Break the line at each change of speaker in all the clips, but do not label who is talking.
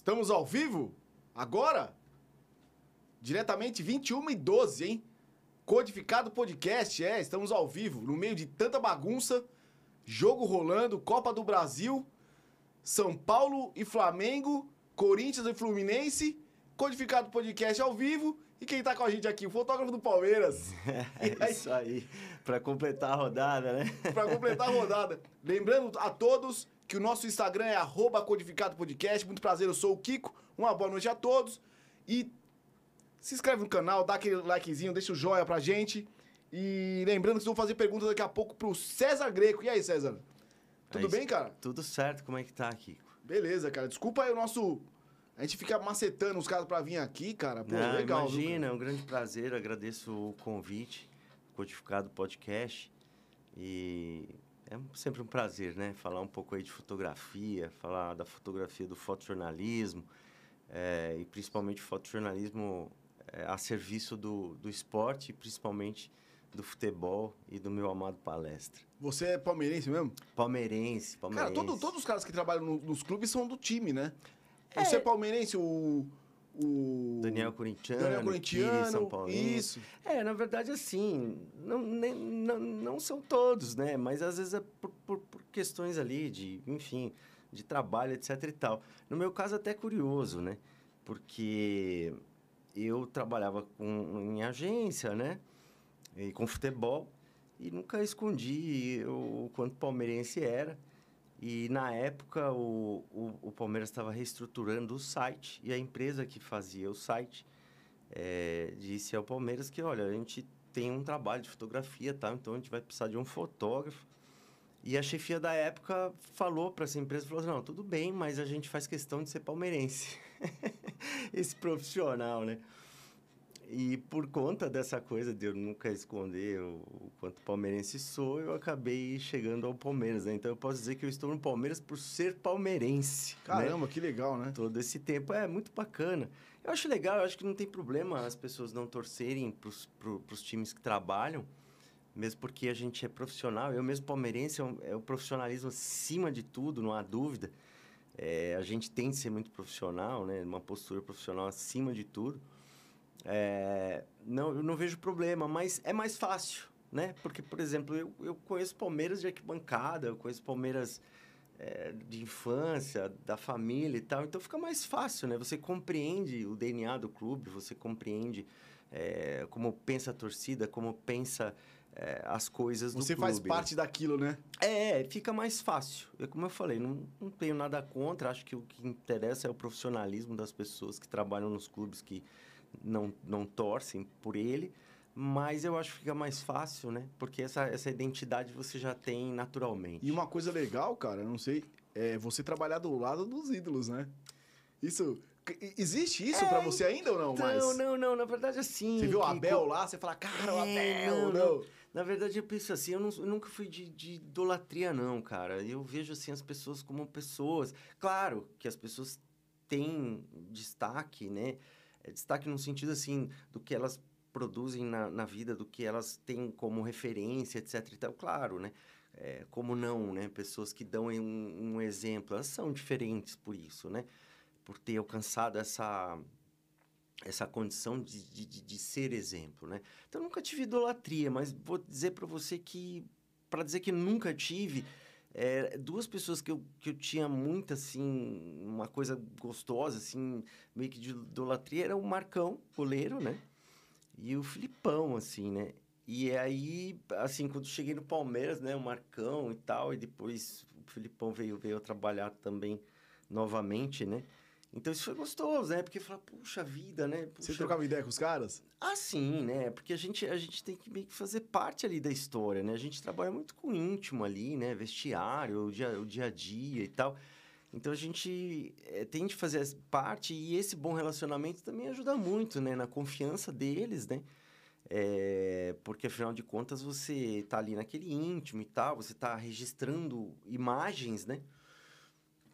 Estamos ao vivo? Agora? Diretamente 21 e 12, hein? Codificado Podcast, é, estamos ao vivo, no meio de tanta bagunça, jogo rolando, Copa do Brasil, São Paulo e Flamengo, Corinthians e Fluminense, Codificado Podcast ao vivo, e quem tá com a gente aqui? O fotógrafo do Palmeiras.
É aí, isso aí, para completar a rodada, né?
para completar a rodada. Lembrando a todos que o nosso Instagram é arroba Codificado Podcast. Muito prazer, eu sou o Kiko. Uma boa noite a todos. E se inscreve no canal, dá aquele likezinho, deixa o joia pra gente. E lembrando que vocês vão fazer perguntas daqui a pouco pro César Greco. E aí, César? Tudo
É
bem, cara?
Tudo certo, como é que tá, Kiko?
Beleza, cara. Desculpa aí o nosso. A gente fica macetando os caras pra vir aqui, cara. Pô,
Não,
legal.
imagina, é um grande prazer, agradeço o convite, Codificado Podcast. E é sempre um prazer, né? Falar um pouco aí de fotografia, falar da fotografia do fotojornalismo, é, e principalmente fotojornalismo é, a serviço do, do esporte, e principalmente do futebol e do meu amado palestra.
Você é palmeirense mesmo?
Palmeirense,
Cara,
palmeirense.
todo- todos os caras que trabalham no- nos clubes são do time, né?
É.
Você é palmeirense, o. o...
Daniel Corintiano,
Daniel Corintiano,
São Paulinho.
isso.
É, na verdade, assim, não, nem- não, não são todos, né? Mas às vezes é por, por, por questões ali de, enfim, de trabalho, etc e tal. No meu caso, até curioso, né? Porque eu trabalhava com, em agência, né? E com futebol. E nunca escondi o quanto palmeirense era. E na época o, o, o Palmeiras estava reestruturando o site e a empresa que fazia o site eh, disse ao Palmeiras que, olha, a gente tem um trabalho de fotografia, tá? Então a gente vai precisar de um fotógrafo. E a chefia da época falou para essa empresa, falou assim, não, tudo bem, mas a gente faz questão de ser palmeirense. Esse profissional, né? E por conta dessa coisa de eu nunca esconder o, o quanto palmeirense sou, eu acabei chegando ao Palmeiras, né? Então eu posso dizer que eu estou no Palmeiras por ser palmeirense. né?
Caramba, que legal, né?
todo esse tempo. É muito bacana. Eu acho legal, eu acho que não tem problema as pessoas não torcerem para os times que trabalham, mesmo porque a gente é profissional. Eu mesmo palmeirense, é, um- é o profissionalismo acima de tudo, não há dúvida. É, a gente tem de ser muito profissional, né? Uma postura profissional acima de tudo. É, não, eu não vejo problema, mas é mais fácil, né? Porque, por exemplo, eu, eu conheço Palmeiras de arquibancada, eu conheço Palmeiras é, de infância, da família e tal, então fica mais fácil, né? Você compreende o DNA do clube, você compreende é, como pensa a torcida, como pensa é, as coisas do
Você
clube.
faz
né?
parte daquilo, né?
É, fica mais fácil. É como eu falei, não, não tenho nada contra. Acho que o que interessa é o profissionalismo das pessoas que trabalham nos clubes que não, não torcem por ele. Mas eu acho que fica mais fácil, né? Porque essa, essa identidade você já tem naturalmente.
E uma coisa legal, cara, eu não sei, é você trabalhar do lado dos ídolos, né? Isso. Existe isso
É,
pra você ainda ou não?
Não,
Mas
não, não. Na verdade, assim...
você viu o Abel lá, você fala, cara, o
É,
Abel,
não,
não.
Na verdade, eu penso assim, eu, não- eu nunca fui de, de idolatria, não, cara. Eu vejo, assim, as pessoas como pessoas. Claro que as pessoas têm destaque, né? Destaque no sentido, assim, do que elas produzem na, na vida, do que elas têm como referência, etc e tal. Claro, né? É, como não, né? Pessoas que dão um, um exemplo, elas são diferentes por isso, né? Por ter alcançado essa essa condição de, de, de- de ser exemplo, né? Então, eu nunca tive idolatria, mas vou dizer para você que, para dizer que nunca tive, é, duas pessoas que eu, que eu tinha muito, assim, uma coisa gostosa, assim, meio que de idolatria, era o Marcão, goleiro, né? E o Filipão, assim, né? E aí, assim, quando cheguei no Palmeiras, né? O Marcão e tal, e depois o Filipão veio, veio trabalhar também novamente, né? Então isso foi gostoso, né? Porque fala, puxa vida, né?
Você
Puxa
trocava ideia com os caras?
ah, sim, né? Porque a gente, a gente tem que meio que fazer parte ali da história, né? A gente trabalha muito com o íntimo ali, né? Vestiário, o dia, o dia a dia e tal. Então a gente eh, tem de fazer parte e esse bom relacionamento também ajuda muito, né? Na confiança deles, né? É, porque afinal de contas você tá ali naquele íntimo e tal, você tá registrando imagens, né?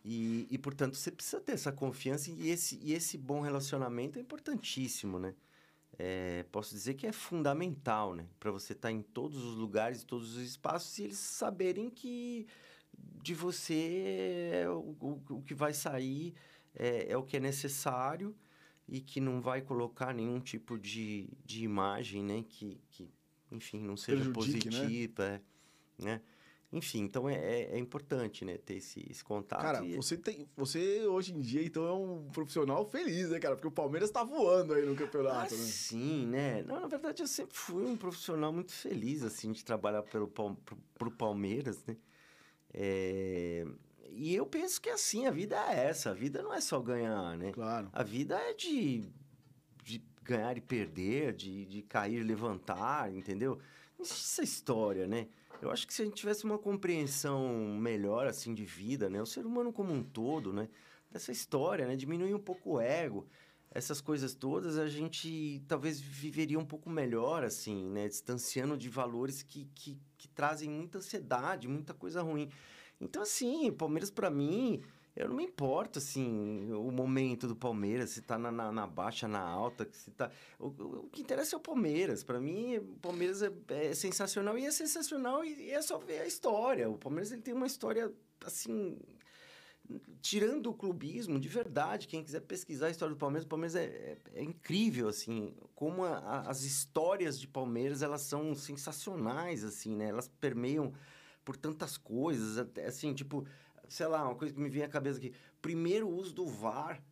E, e portanto você precisa ter essa confiança e esse, e esse bom relacionamento é importantíssimo, né? É, posso dizer que é fundamental, né? Para você estar em todos os lugares, todos os espaços e eles saberem que de você é o, o, o que vai sair é, é, o que é necessário e que não vai colocar nenhum tipo de, de imagem, né? Que, que enfim, não seja né? positiva, né? né? Enfim, então é, é, é, importante, né, ter esse, esse contato.
Cara, e... você tem. Você hoje em dia, então, é um profissional feliz, né, cara? Porque o Palmeiras tá voando aí no campeonato,
ah,
né?
Sim, né? Não, na verdade, eu sempre fui um profissional muito feliz, assim, de trabalhar pelo, pro, pro Palmeiras, né? É... E eu penso que assim, a vida é essa. A vida não é só ganhar, né?
Claro.
A vida é de, de ganhar e perder, de, de cair e levantar, entendeu? Essa história, né? Eu acho que se a gente tivesse uma compreensão melhor, assim, de vida, né? O ser humano como um todo, né? Dessa história, né? Diminuir um pouco o ego, essas coisas todas, a gente talvez viveria um pouco melhor, assim, né? Distanciando de valores que, que, que trazem muita ansiedade, muita coisa ruim. Então, assim, Palmeiras para mim eu não me importo, assim, o momento do Palmeiras, se tá na, na, na baixa, na alta, se tá... O, o, que interessa é o Palmeiras. Para mim, o Palmeiras é, é, sensacional e é sensacional e, é só ver a história. O Palmeiras, ele tem uma história, assim... Tirando o clubismo, de verdade, quem quiser pesquisar a história do Palmeiras, o Palmeiras é, é, é incrível, assim, como a, a, as histórias de Palmeiras, elas são sensacionais, assim, né? Elas permeiam por tantas coisas, assim, tipo sei lá, uma coisa que me vem à cabeça aqui. Primeiro uso do VAR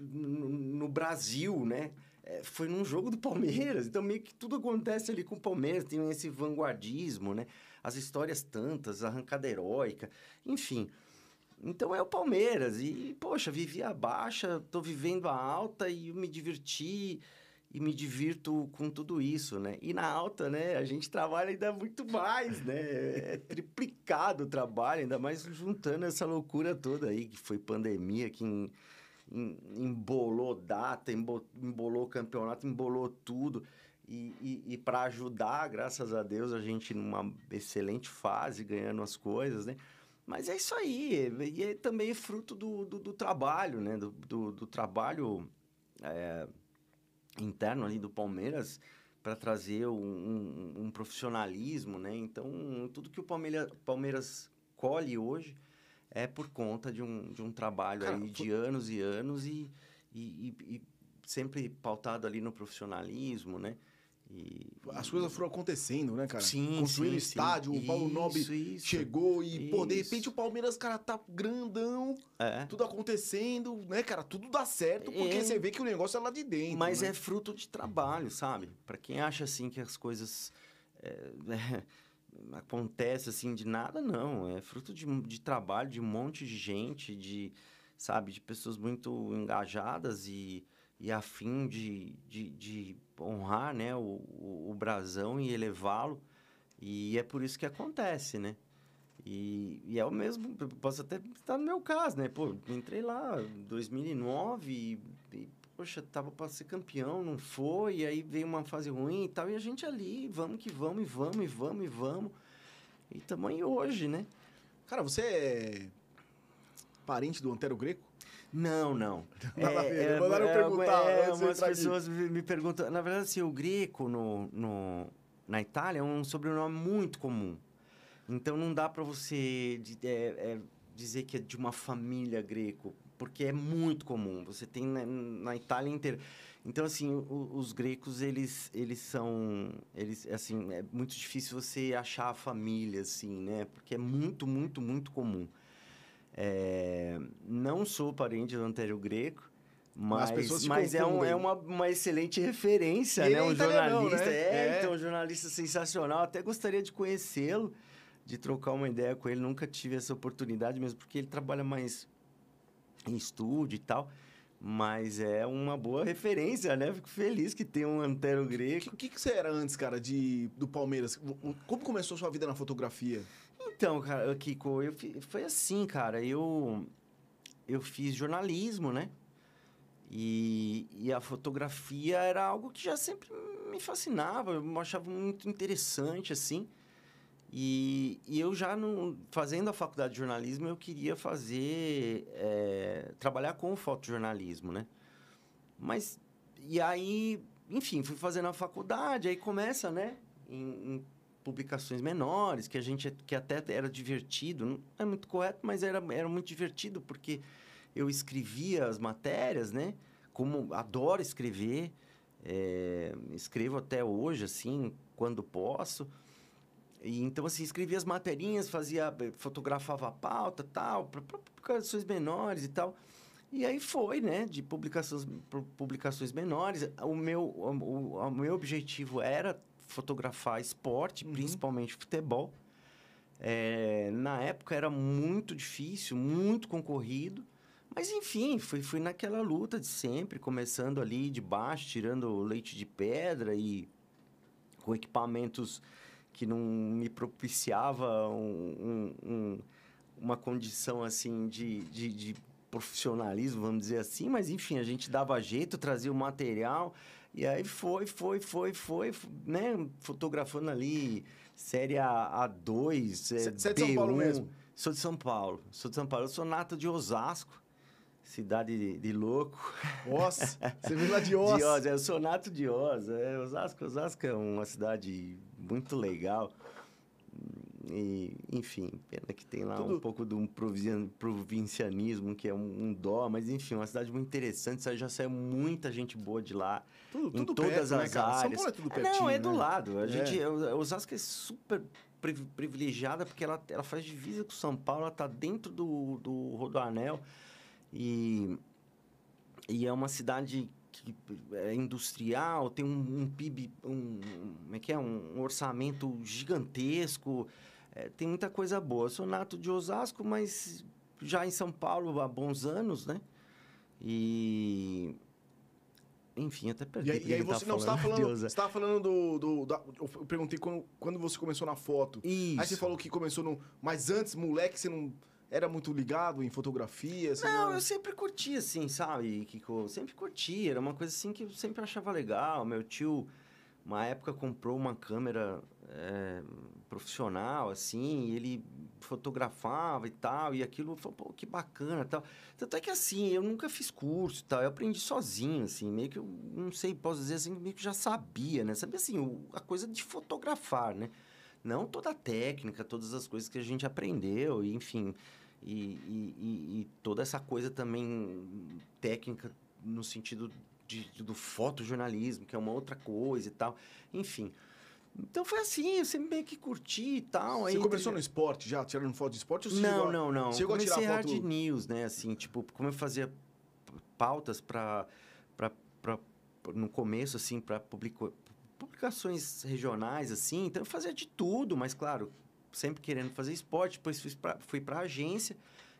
no, Brasil, né? É, foi num jogo do Palmeiras. Então, meio que tudo acontece ali com o Palmeiras. Tem esse vanguardismo, né? As histórias tantas, arrancada heróica, enfim. Então é o Palmeiras. E, poxa, vivi a baixa, tô vivendo a alta e me diverti e me divirto com tudo isso, né? E na alta, né, a gente trabalha ainda muito mais, né? É triplicado o trabalho, ainda mais juntando essa loucura toda aí, que foi pandemia, que em, em, embolou data, embolou campeonato, embolou tudo. E, e, e para ajudar, graças a Deus, a gente numa excelente fase, ganhando as coisas, né? Mas é isso aí, e é também fruto do, do, do trabalho, né? Do, do, do trabalho... É, interno ali do Palmeiras para trazer um, um, um, profissionalismo, né? Então, tudo que o Palmeiras, Palmeiras colhe hoje é por conta de um, de um trabalho Cara, aí de anos e anos e, e, e, e sempre pautado ali no profissionalismo, né?
E, As coisas foram acontecendo, né, cara?
Sim,
Construindo
sim,
estádio,
sim.
o Paulo Nobre
isso,
chegou e, isso. pô, de repente o Palmeiras, cara, tá grandão,
é.
tudo acontecendo, né, cara? Tudo dá certo porque é. você vê que o negócio é lá de dentro.
Mas
né?
é fruto de trabalho, sabe? Para quem acha, assim, que as coisas é, é, acontecem, assim, de nada, não. É fruto de, de trabalho de um monte de gente, de, sabe, de pessoas muito engajadas e e a fim de, de, de honrar né, o, o, o brasão e elevá-lo. E é por isso que acontece, né? E, e é o mesmo, posso até estar no meu caso, né? Pô, entrei lá em 2009 e, e, poxa, tava para ser campeão, não foi, e aí veio uma fase ruim e tal, e a gente ali, vamos que vamos, e vamos, e vamos, e vamos. E também hoje, né?
Cara, você é parente do Antero Greco?
Não, não.
Nada é, é, mandaram é, perguntar.
É, umas pessoas aqui. me perguntam. Na verdade, assim, o greco no, no, na Itália é um sobrenome muito comum. Então, não dá para você é, é, dizer que é de uma família greco, porque é muito comum. Você tem na, na Itália inteira. Então, assim, o, os grecos, eles, eles são... Eles, assim, é muito difícil você achar a família, assim, né? Porque é muito, muito, muito comum. É, não sou parente do Antero Greco, mas, mas é, um, é uma, uma excelente referência, né? É um jornalista. Né? É, é, então, um jornalista sensacional. Até gostaria de conhecê-lo, de trocar uma ideia com ele. Nunca tive essa oportunidade mesmo, porque ele trabalha mais em estúdio e tal. Mas é uma boa referência, né? Fico feliz que tem um Antero Greco.
O que, que, que, você era antes, cara, de, do Palmeiras? Como começou a sua vida na fotografia?
Então, cara, Kiko, eu, foi assim, cara. Eu, eu fiz jornalismo, né? E, e a fotografia era algo que já sempre me fascinava, eu achava muito interessante, assim. E, e eu já, no, fazendo a faculdade de jornalismo, eu queria fazer... É, trabalhar com fotojornalismo, né? Mas, e aí, enfim, fui fazendo a faculdade, aí começa, né? Em, em publicações menores, que a gente que até era divertido, não é muito correto, mas era, era muito divertido porque eu escrevia as matérias, né? Como adoro escrever, é, escrevo até hoje, assim, quando posso. E, então, assim, escrevia as materinhas, fazia, fotografava a pauta tal, para publicações menores e tal. E aí foi, né, de publicações, publicações menores. O meu, o, o meu objetivo era fotografar esporte, uhum. principalmente futebol. É, na época era muito difícil, muito concorrido. Mas enfim, fui, fui naquela luta de sempre, começando ali de baixo, tirando leite de pedra e com equipamentos que não me propiciava um, um, um, uma condição assim de, de, de, profissionalismo, vamos dizer assim, mas enfim, a gente dava jeito, trazia o material e aí foi, foi, foi, foi, né? Fotografando ali série A, A2, Você é,
é de São Paulo mesmo?
Sou de São Paulo, sou de São Paulo, eu sou nato de Osasco. Cidade de, de louco.
Oz? Você veio lá de Oz?
De Oz, é, eu sou nato de Oz. É, Osasco, Osasco é uma cidade muito legal. E, enfim, pena que tem lá Tudo... um pouco de um provincianismo, que é um, um, dó, mas enfim, uma cidade muito interessante. Já saiu muita gente boa de lá.
Tudo,
em
tudo
todas
perto,
as
né,
áreas. São
Paulo é tudo pertinho,
Não, é do
né?
lado. A
é.
gente, Osasco é super privilegiada porque ela, ela faz divisa com São Paulo, ela está dentro do, do Rodoanel. E, e é uma cidade que é industrial, tem um, um PIB, um, como é que é? Um, orçamento gigantesco, é, tem muita coisa boa. Eu sou nato de Osasco, mas já em São Paulo há bons anos, né? E... Enfim, até perdi.
E aí, e aí você, não, você estava falando, você tava falando do, do da, eu perguntei quando, quando você começou na foto.
Isso.
Aí você falou que começou no, mas antes, moleque, você não era muito ligado em fotografia?
Não, não, eu sempre curti, assim, sabe, Kiko? Eu sempre curti. Era uma coisa, assim, que eu sempre achava legal. Meu tio, uma época, comprou uma câmera é, profissional, assim, ele fotografava e tal. E aquilo, foi, pô, que bacana tal. Tanto é que, assim, eu nunca fiz curso e tal. Eu aprendi sozinho, assim, meio que eu, não sei, posso dizer assim, meio que já sabia, né? Sabia, assim, o, a coisa de fotografar, né? Não toda a técnica, todas as coisas que a gente aprendeu, e, enfim... E, e, e toda essa coisa também técnica no sentido de, do fotojornalismo, que é uma outra coisa e tal. Enfim. Então foi assim, eu sempre meio que curti e tal.
Você
aí,
começou no esporte já, tirando foto de esporte? Ou você
não,
chegou,
não, não.
Chegou
Comecei
a tirar
hard
foto...
news, né? Assim, tipo, como eu fazia pautas para no começo, assim, para publicações regionais, assim. Então eu fazia de tudo, mas claro, sempre querendo fazer esporte. Depois fui para fui a agência,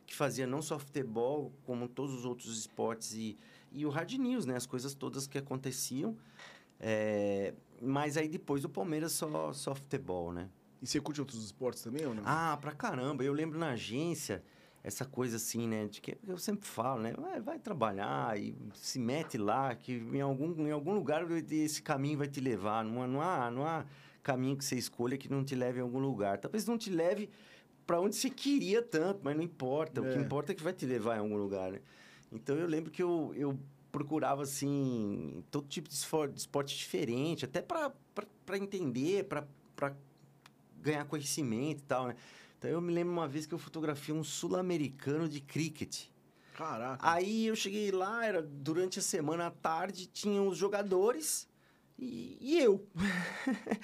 que fazia não só futebol, como todos os outros esportes e, e o hard news, né? As coisas todas que aconteciam. É, mas aí depois o Palmeiras só, só futebol, né?
E você curte outros esportes também ou não?
Ah, pra caramba. Eu lembro na agência essa coisa assim, né? De que eu sempre falo, né? Vai, vai, trabalhar e se mete lá, que em algum, em algum lugar esse caminho vai te levar. Não, não, há, não há caminho que você escolha que não te leve a algum lugar. Talvez não te leve para onde você queria tanto, mas não importa. É. O que é. importa é que vai te levar em algum lugar, né? Então eu lembro que eu, eu procurava assim todo tipo de esporte, de esporte diferente, até para entender, para ganhar conhecimento e tal, né? Então eu me lembro uma vez que eu fotografei um sul-americano de cricket.
Caraca.
Aí eu cheguei lá, era durante a semana à tarde, tinham os jogadores e, e eu.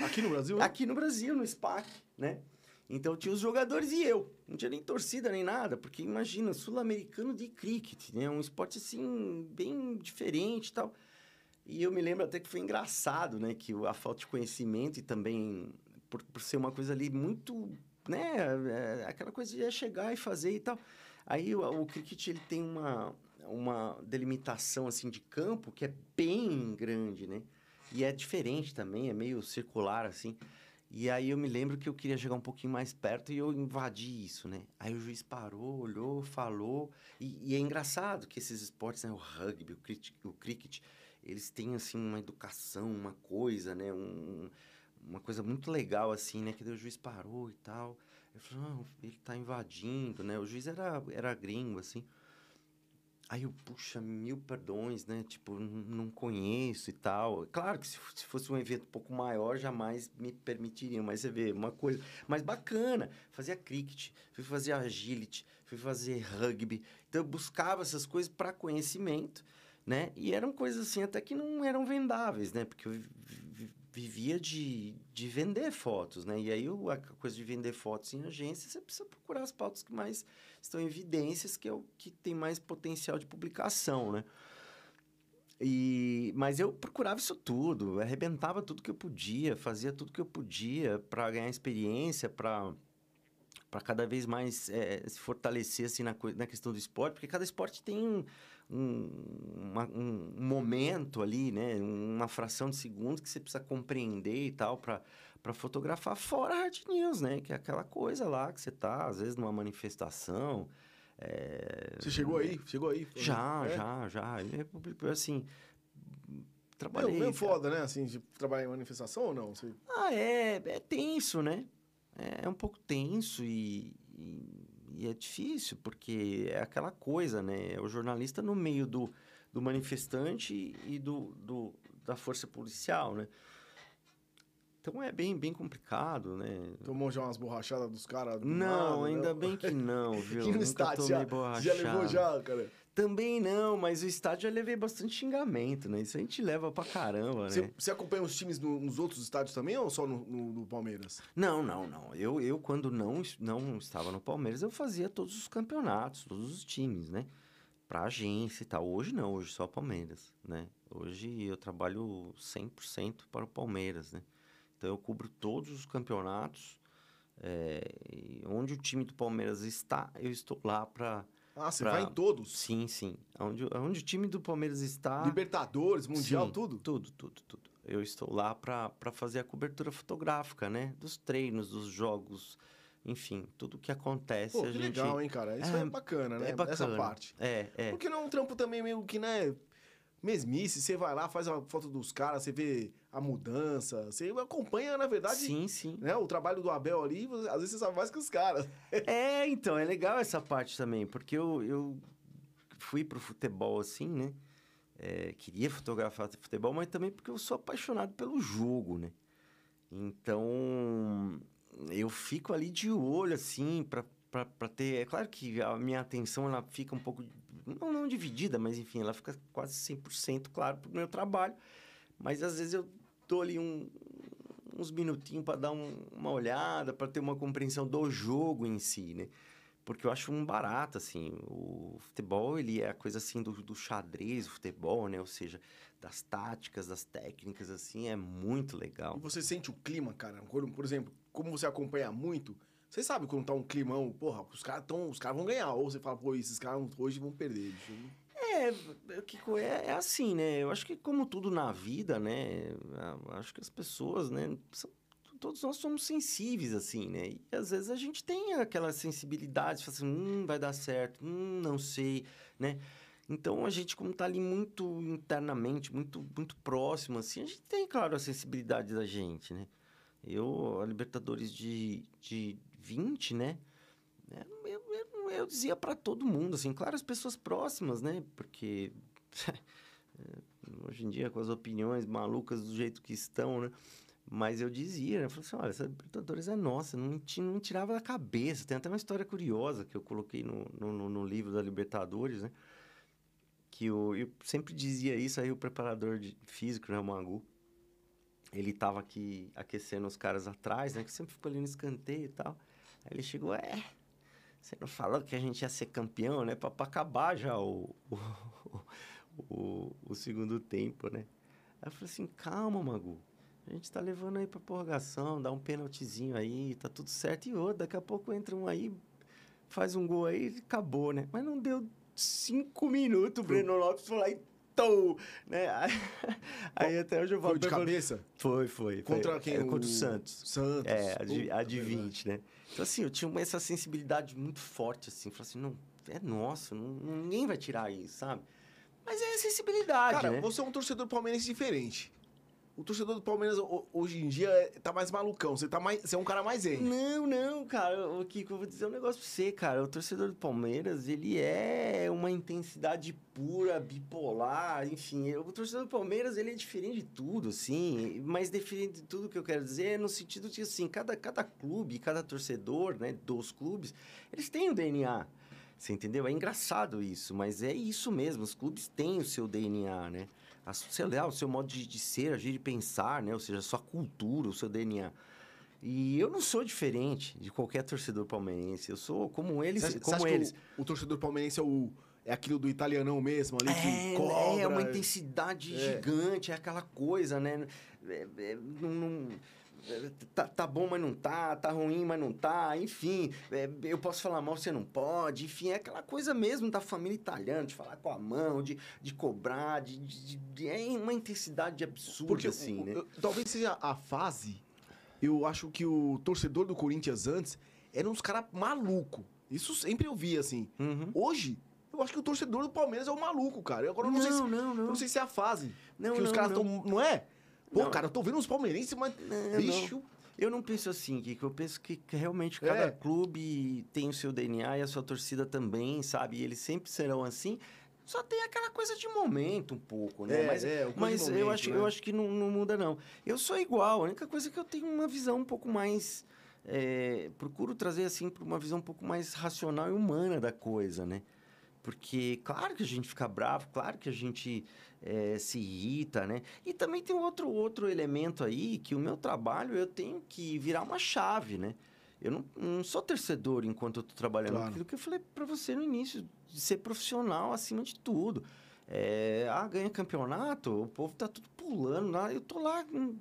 Aqui no Brasil?
Aqui no Brasil, no SPAC, né? Então tinha os jogadores e eu. Não tinha nem torcida nem nada, porque imagina, sul-americano de cricket, né? Um esporte assim, bem diferente e tal. E eu me lembro até que foi engraçado, né? Que a falta de conhecimento e também por, por ser uma coisa ali muito, né? É, aquela coisa de chegar e fazer e tal. Aí o, o cricket ele tem uma, uma delimitação assim de campo que é bem grande, né? E é diferente também, é meio circular assim. E aí eu me lembro que eu queria chegar um pouquinho mais perto e eu invadi isso, né? Aí o juiz parou, olhou, falou. E, e é engraçado que esses esportes, né? O rugby, o cricket, o cricket, eles têm, assim, uma educação, uma coisa, né? Um, uma coisa muito legal, assim, né? Que daí o juiz parou e tal. Eu falei, não, ele tá invadindo, né? O juiz era, era gringo, assim. Aí eu, puxa, mil perdões, né? Tipo, não conheço e tal. Claro que se, fosse um evento um pouco maior, jamais me permitiriam. Mas você vê, uma coisa mais bacana. Fazia cricket, fui fazer agility, fui fazer rugby. Então eu buscava essas coisas para conhecimento, né? E eram coisas assim até que não eram vendáveis, né? Porque eu vivia de, de vender fotos, né? E aí o- a coisa de vender fotos em agência, você precisa procurar as pautas que mais estão em evidências, que é o que tem mais potencial de publicação, né? E, mas eu procurava isso tudo, arrebentava tudo que eu podia, fazia tudo que eu podia para ganhar experiência, para para cada vez mais eh, se fortalecer assim na, na questão do esporte, porque cada esporte tem um, um, uma- um momento ali, né, uma fração de segundo que você precisa compreender e tal para fotografar fora a hard news, né, que é aquela coisa lá que você tá às vezes numa manifestação, eh,
Você chegou aí? Chegou aí?
já,
É?
já, já. É publicou, assim.
Meio,
Trabalhei.
meio
cara.
foda, né? Assim, de trabalhar em manifestação ou não? Você...
Ah, é, é tenso, né? É, é um pouco tenso e, e, e é difícil, porque é aquela coisa, né? É o jornalista no meio do, do manifestante e do, do, da força policial, né? Então é bem, bem complicado, né?
Tomou já umas borrachadas dos caras? do
Não, ainda
não?
bem que não, viu?
No
Nunca
estádio
tomei
já,
borrachada.
já levou já, cara?
Também não, mas o estádio eu levei bastante xingamento, né? Isso a gente leva pra caramba, né?
Você, você acompanha os times no- nos outros estádios também ou só no, no- no Palmeiras?
Não, não, não. Eu, eu quando não, não estava no Palmeiras, eu fazia todos os campeonatos, todos os times, né? Pra agência e tal. Hoje não, hoje só Palmeiras, né? Hoje eu trabalho 100% para o Palmeiras, né? Então eu cubro todos os campeonatos. é, onde o time do Palmeiras está, eu estou lá para...
Ah, você
Pra-
vai em todos?
Sim, sim. Onde, onde o time do Palmeiras está...
Libertadores, Mundial,
Sim,
tudo?
Tudo, tudo, tudo. Eu estou lá para fazer a cobertura fotográfica, né? Dos treinos, dos jogos, enfim, tudo que acontece.
Pô,
a
que
gente...
legal, hein, cara? Isso é,
É,
bacana, né?
É bacana.
Essa parte.
É, é.
Porque não é um trampo também meio que, né? Mesmice, você vai lá, faz a foto dos caras, você vê a mudança, você acompanha, na verdade,
Sim, sim.
né, o trabalho do Abel ali, às vezes você sabe mais que os caras.
É, então, é legal essa parte também, porque eu, eu fui pro futebol assim, né? É, queria fotografar futebol, mas também porque eu sou apaixonado pelo jogo, né? Então, eu fico ali de olho, assim, pra ter... É claro que a minha atenção, ela fica um pouco... Não, não dividida, mas enfim, ela fica quase 100%, claro, pro meu trabalho. Mas às vezes eu dou ali um, uns minutinhos para dar um- uma olhada, para ter uma compreensão do jogo em si, né? Porque eu acho um barato, assim, o futebol, ele é a coisa, assim, do, do xadrez, o futebol, né? Ou seja, das táticas, das técnicas, assim, é muito
E
legal.
você sente o clima, cara. Por exemplo, como você acompanha muito, você sabe quando tá um climão, porra, os caras tão, os caras vão ganhar. Ou você fala, pô, esses caras hoje vão perder. bicho.
É, o que co- é, é assim, né? Eu acho que como tudo na vida, né? Acho que as pessoas, né? são- todos nós somos sensíveis, assim, né? E às vezes a gente tem aquela sensibilidade, fala assim, hum, vai dar certo, hum, não sei, né? Então a gente, como tá ali muito internamente, muito, muito próximo, assim, a gente tem, claro, a sensibilidade da gente, né? Eu, a Libertadores de, de 20, né? É, Eu, eu, eu dizia para todo mundo, assim, claro, as pessoas próximas, né? Porque hoje em dia, com as opiniões malucas do jeito que estão, né? Mas eu dizia, né? Eu falei assim, olha, essa Libertadores é nossa, não me, não me tirava da cabeça. Tem até uma história curiosa que eu coloquei no, no, no- no livro da Libertadores, né? Que eu, eu sempre dizia isso, aí o preparador de físico, né, o Magu, ele tava aqui aquecendo os caras atrás, né? Que sempre ficou ali no escanteio e tal. Aí ele chegou, é, você não falou que a gente ia ser campeão, né? Pra, pra acabar já o, o, o, o segundo tempo, né? Aí eu falei assim, calma, Magu. A gente tá levando aí pra prorrogação, dá um pênaltizinho aí, tá tudo certo. E outro, daqui a pouco entra um aí, faz um gol aí e acabou, né? Mas não deu cinco minutos, o Breno Lopes foi lá e tou, né? Aí, aí até hoje eu
Foi de cabeça?
Foi, foi.
Contra
foi,
quem?
é, Contra o Santos.
Santos.
É, a de, a de
verdade.
20, né? Então, assim, eu tinha uma- essa sensibilidade muito forte, assim. Falei assim, não, é nosso, não, ninguém vai tirar isso, sabe? Mas é a sensibilidade,
Cara,
né?
você é um torcedor palmeirense diferente. O torcedor do Palmeiras ho- hoje em dia é- tá mais malucão. Você, tá mais, você é um cara mais zen.
Não, não, cara. O Kiko, eu vou dizer um negócio pra você, cara. O torcedor do Palmeiras, ele é uma intensidade pura, bipolar, enfim. O torcedor do Palmeiras, ele é diferente de tudo, assim. Mas diferente de tudo que eu quero dizer é no sentido de, assim, cada, cada clube, cada torcedor, né, dos clubes, eles têm o DNA. Você entendeu? É engraçado isso, mas é isso mesmo. Os clubes têm o seu DNA, né? A, sei lá, o seu modo de, de ser, agir e pensar, né? Ou seja, a sua cultura, o seu DNA. E eu não sou diferente de qualquer torcedor palmeirense. Eu sou como eles, como eles.
o, o torcedor palmeirense é, o, é aquilo do italianão mesmo ali? que
É,
cobra,
é uma intensidade
É.
gigante, é aquela coisa, né? É, é, não, não- é, tá, tá bom, mas não tá, tá ruim, mas não tá, enfim. é, eu posso falar mal, você não pode, enfim, é aquela coisa mesmo da família italiana, de falar com a mão, de, de cobrar, de, de- de- é uma intensidade absurda,
Porque
assim,
o-
né?
eu- talvez seja a fase. Eu acho que o torcedor do Corinthians antes era uns caras maluco. Isso sempre eu vi, assim.
Uhum.
Hoje, eu acho que o torcedor do Palmeiras é um maluco, cara. Eu Agora eu não, sei se,
não, não, não.
não sei se é a fase.
Não,
que os
não,
caras
não.
estão. Não é? Pô,
Não.
cara, eu tô vendo os palmeirenses, mas.
Não,
bicho.
Eu não penso assim, Kiko. Eu penso que realmente cada
É.
clube tem o seu DNA e a sua torcida também, sabe? E eles sempre serão assim. Só tem aquela coisa de momento um pouco, né?
É,
mas
é,
mas eu,
momento,
acho,
né?
eu acho que não, não muda, não. Eu sou igual. A única coisa é que eu tenho uma visão um pouco mais... é, procuro trazer, assim, para uma visão um pouco mais racional e humana da coisa, né? Porque, claro que a gente fica bravo, claro que a gente eh, se irrita, né? E também tem outro, outro elemento aí, que o meu trabalho eu tenho que virar uma chave, né? Eu não, não sou torcedor enquanto eu tô trabalhando.
Claro.
Aquilo que eu falei para você no início, de ser profissional acima de tudo. É, ah, ganha campeonato, o povo tá tudo pulando lá, eu tô lá hum,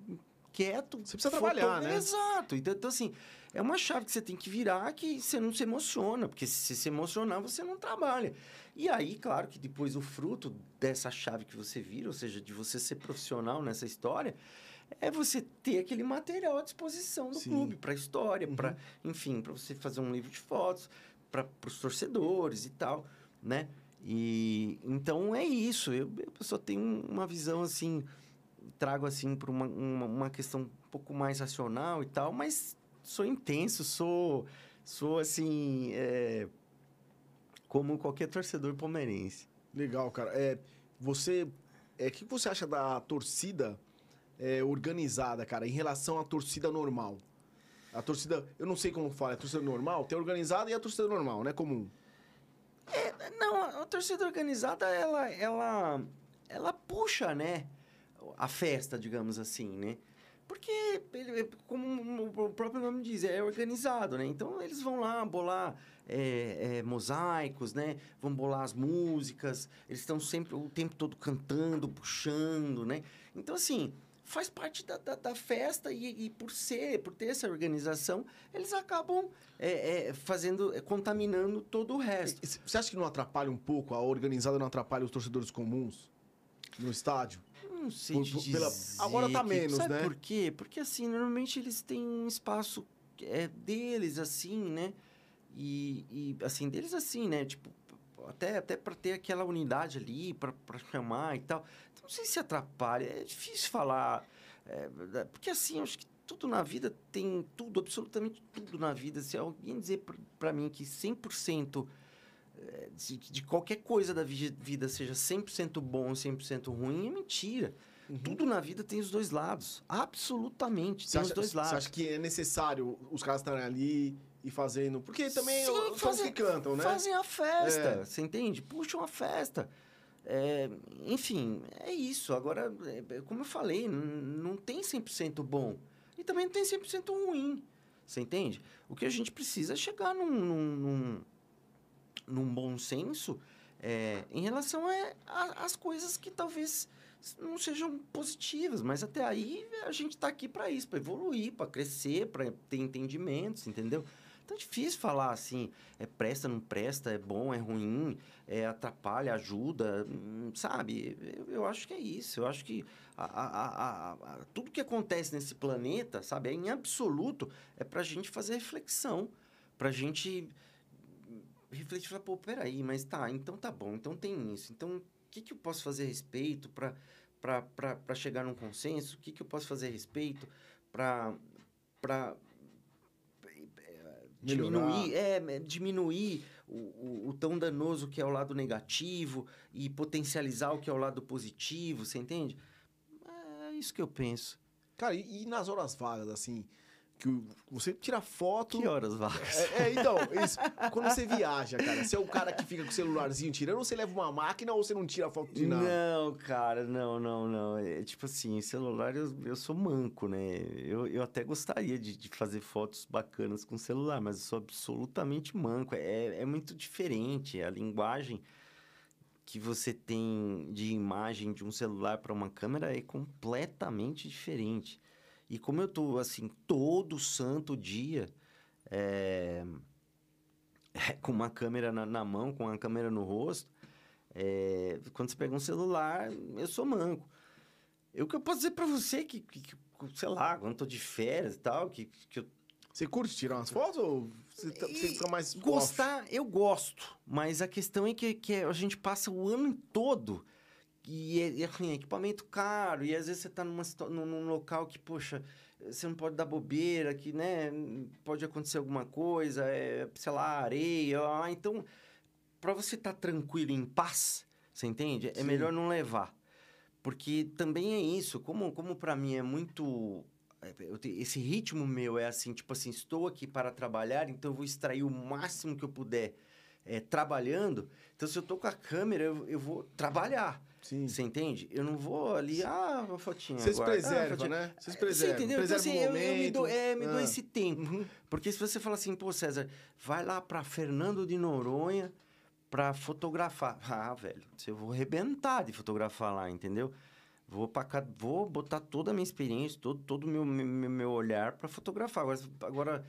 quieto.
Você precisa trabalhar, né?
Exato. Então, então, assim, é uma chave que você tem que virar que você não se emociona, porque se você se emocionar, você não trabalha. E aí, claro que depois o fruto dessa chave que você vira, ou seja, de você ser profissional nessa história, é você ter aquele material à disposição do
Sim.
clube, para a história,
Uhum.
para, enfim, para você fazer um livro de fotos, para os torcedores e tal, né? E então é isso. Eu, eu só tenho uma visão assim, trago assim para uma, uma, uma questão um pouco mais racional e tal, mas sou intenso, sou, sou assim, é, como qualquer torcedor palmeirense.
Legal, cara. É, você. É, o que você acha da torcida é, organizada, cara, em relação à torcida normal? A torcida. Eu não sei como fala, a torcida normal, tem a organizada e a torcida normal, né? Comum.
Não, a, a torcida organizada, ela, ela, ela puxa, né? A festa, digamos assim, né? Porque, ele- como o próprio nome diz, é organizado, né? Então, eles vão lá bolar é, é, mosaicos, né? Vão bolar as músicas. Eles estão sempre o tempo todo cantando, puxando, né? Então, assim, faz parte da, da, da festa e, e por ser, por ter essa organização, eles acabam é, é, fazendo, é, contaminando todo o resto.
Você acha que não atrapalha um pouco? A organizada não atrapalha os torcedores comuns no estádio?
Não sei
Por- pela- agora tá menos,
Sabe
né?
por quê? Porque, assim, normalmente eles têm um espaço é, deles, assim, né? E, e, assim, deles assim, né? Tipo, até, até para ter aquela unidade ali, para chamar e tal. Então, não sei se atrapalha. É difícil falar. é, porque, assim, eu acho que tudo na vida tem tudo, absolutamente tudo na vida. Se alguém dizer para mim que 100% é, de, de qualquer coisa da vi- vida seja 100% bom ou 100% ruim, é mentira. Tudo na vida tem os dois lados. Absolutamente,
Você
tem
acha,
os dois
você
lados.
acha que é necessário os caras estarem ali e fazendo. Porque também
Sim,
os
fazem-
que cantam, né?
Fazem a festa,
É.
você entende? Puxam a festa. É, enfim, é isso. Agora, é, como eu falei, não tem 100% bom. E também não tem 100% ruim. Você entende? O que a gente precisa é chegar num, num, num, num bom senso é, em relação a- a- às coisas que talvez não sejam positivas. Mas até aí a gente está aqui para isso, para evoluir, para crescer, para ter entendimentos, entendeu? Então é difícil falar assim, é presta, não presta, é bom, é ruim, é atrapalha, ajuda, hum, sabe? Eu, eu acho que é isso. Eu acho que a- a- a- a- a- tudo que acontece nesse planeta, sabe, é em absoluto, é pra gente fazer reflexão, pra gente refletir e falar, pô, peraí, mas tá, então tá bom, então tem isso. Então, o que, que eu posso fazer a respeito pra para chegar num consenso, o que, que eu posso fazer a respeito para diminuir, é, diminuir o, o, o, tão danoso que é o lado negativo e potencializar o que é o lado positivo, você entende? É isso que eu penso.
Cara, e, e nas horas vagas, assim, que você tira foto.
Que horas vagas?
É, é, então, isso. Quando você viaja, cara, você é o cara que fica com o celularzinho tirando, ou você leva uma máquina ou você não tira foto de nada?
Não, cara, não, não, não. É tipo assim, celular eu, eu sou manco, né? Eu, eu até gostaria de, de fazer fotos bacanas com celular, mas eu sou absolutamente manco. É, é muito diferente. A linguagem que você tem de imagem de um celular para uma câmera é completamente diferente. E como eu tô, assim, todo santo dia é, é, com uma câmera na, na, mão, com uma câmera no rosto, é, quando você pega um celular, eu sou manco. Eu que eu posso dizer para você que, que, que, sei lá, quando eu tô de férias e tal, que, que eu
você curte tirar umas fotos ou você, tá, você fica mais.
Gostar, off? eu gosto. Mas a questão é que, que a gente passa o ano todo e, e assim, equipamento caro, e às vezes você está numa, num, num local que, poxa, você não pode dar bobeira, que, né, pode acontecer alguma coisa, é, sei lá, areia, ah, então, para você estar tá tranquilo, em paz, você entende? É Sim. melhor não levar. Porque também é isso, como, como para mim é muito... É, esse ritmo meu é assim, tipo assim, estou aqui para trabalhar, então eu vou extrair o máximo que eu puder é, trabalhando. Então, se eu tô com a câmera, eu, eu vou trabalhar. Sim. Você entende? Eu não vou ali, ah, uma fotinha.
Vocês preservam, ah, né? Vocês preservam.
Você entendeu? Então, assim, eu, eu, me dou, é, me ah. dou esse tempo. Uhum. Porque se você fala assim, pô, César, vai lá para Fernando de Noronha para fotografar. Ah, velho, eu vou arrebentar de fotografar lá, entendeu? Vou, pra cá, vou botar toda a minha experiência, todo o todo meu, meu, meu olhar para fotografar. Agora, agora,